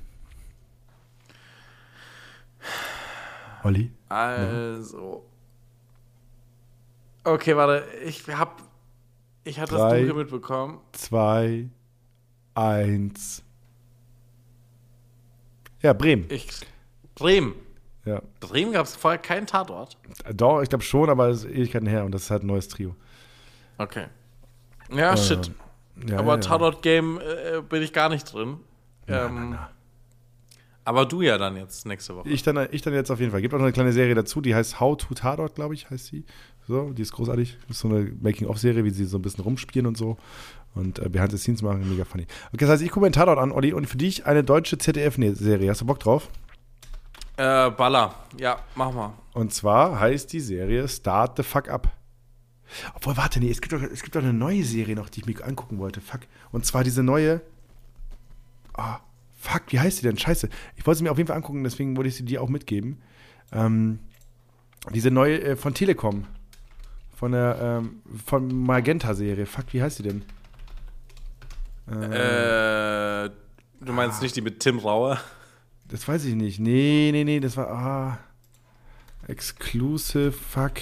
Olli? Also. Okay, warte, ich hab. Ich hatte das Drei. dunkel mitbekommen. Zwei, eins. Ja, Bremen. Ich. Bremen. Ja. Bremen gab es vorher keinen Tatort. Doch, ich glaube schon, aber es ist Ewigkeiten her und das ist halt ein neues Trio. Okay. Ja, shit. Ja, Aber ja. Tatort-Game äh, bin ich gar nicht drin. Na, ähm, na, Aber du ja dann jetzt nächste Woche. Ich dann, ich dann jetzt auf jeden Fall. Gibt auch noch eine kleine Serie dazu, die heißt How to Tatort, glaube ich, heißt sie. So, die ist großartig. Das ist so eine Making-of-Serie, wie sie so ein bisschen rumspielen und so. Und äh, Behind the Scenes machen, mega funny. Okay, das heißt, ich gucke mir den Tatort an, Olli, und für dich eine deutsche ZDF-Serie. Hast du Bock drauf? Äh, Baller. Ja, mach mal. Und zwar heißt die Serie Start the Fuck Up. Obwohl, warte, nee, es gibt, doch, es gibt doch eine neue Serie noch, die ich mir angucken wollte. Fuck. Und zwar diese neue. Ah, fuck, wie heißt die denn? Scheiße. Ich wollte sie mir auf jeden Fall angucken, deswegen wollte ich sie dir auch mitgeben. Ähm, diese neue äh, von Telekom. Von der ähm, von Magenta-Serie. Fuck, wie heißt die denn? Äh, du meinst nicht die mit Tim Rauer? Das weiß ich nicht. Nee, nee, nee, das war. Ah. Exclusive, fuck.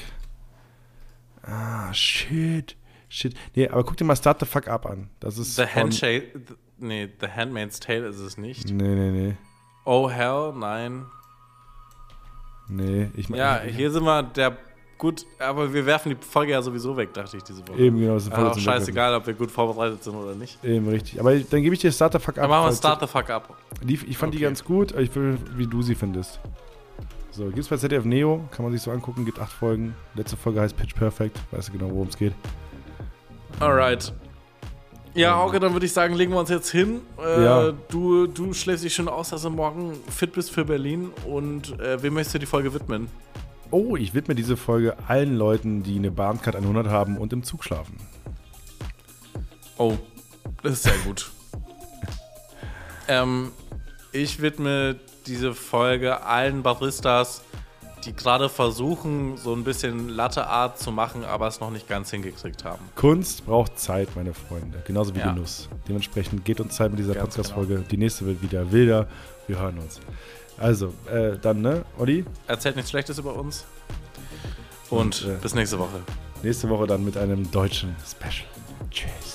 Ah, shit. Shit. Nee, aber guck dir mal Start the Fuck Up an. Das ist. The Handshake. Nee, The Handmaid's Tale ist es nicht. Nee, nee, nee. Oh Hell, nein. Nee, ich meine. Ja, hier sind wir der. Gut, aber wir werfen die Folge ja sowieso weg, dachte ich diese Woche. Eben, genau. Das ist Also auch scheißegal, ob wir gut vorbereitet sind oder nicht. Eben, richtig. Aber dann gebe ich dir Start the Fuck Up. Dann machen wir Start the Fuck Up. Die, ich fand die Okay. ganz gut. aber Ich will, wie du sie findest. So, gibt's bei ZDF Neo. Kann man sich so angucken. Gibt acht Folgen. Letzte Folge heißt Pitch Perfect. Weißt du genau, worum es geht. Alright. Ja, Hauke, dann würde ich sagen, legen wir uns jetzt hin. Äh, Ja. du, du schläfst dich schon aus, dass du morgen fit bist für Berlin. Und äh, wem möchtest du die Folge widmen? Oh, ich widme diese Folge allen Leuten, die eine Bahncard 100 haben und im Zug schlafen. Oh, das ist sehr gut. ähm, ich widme diese Folge allen Baristas, die gerade versuchen, so ein bisschen Latte-Art zu machen, aber es noch nicht ganz hingekriegt haben. Kunst braucht Zeit, meine Freunde. Genauso wie Ja. Genuss. Dementsprechend geht uns Zeit mit dieser Podcast-Folge. Die nächste wird wieder wilder. Wir hören uns. Also, äh, dann, ne, Olli? Erzählt nichts Schlechtes über uns. Und, Und, äh, bis nächste Woche. Nächste Woche dann mit einem deutschen Special. Tschüss.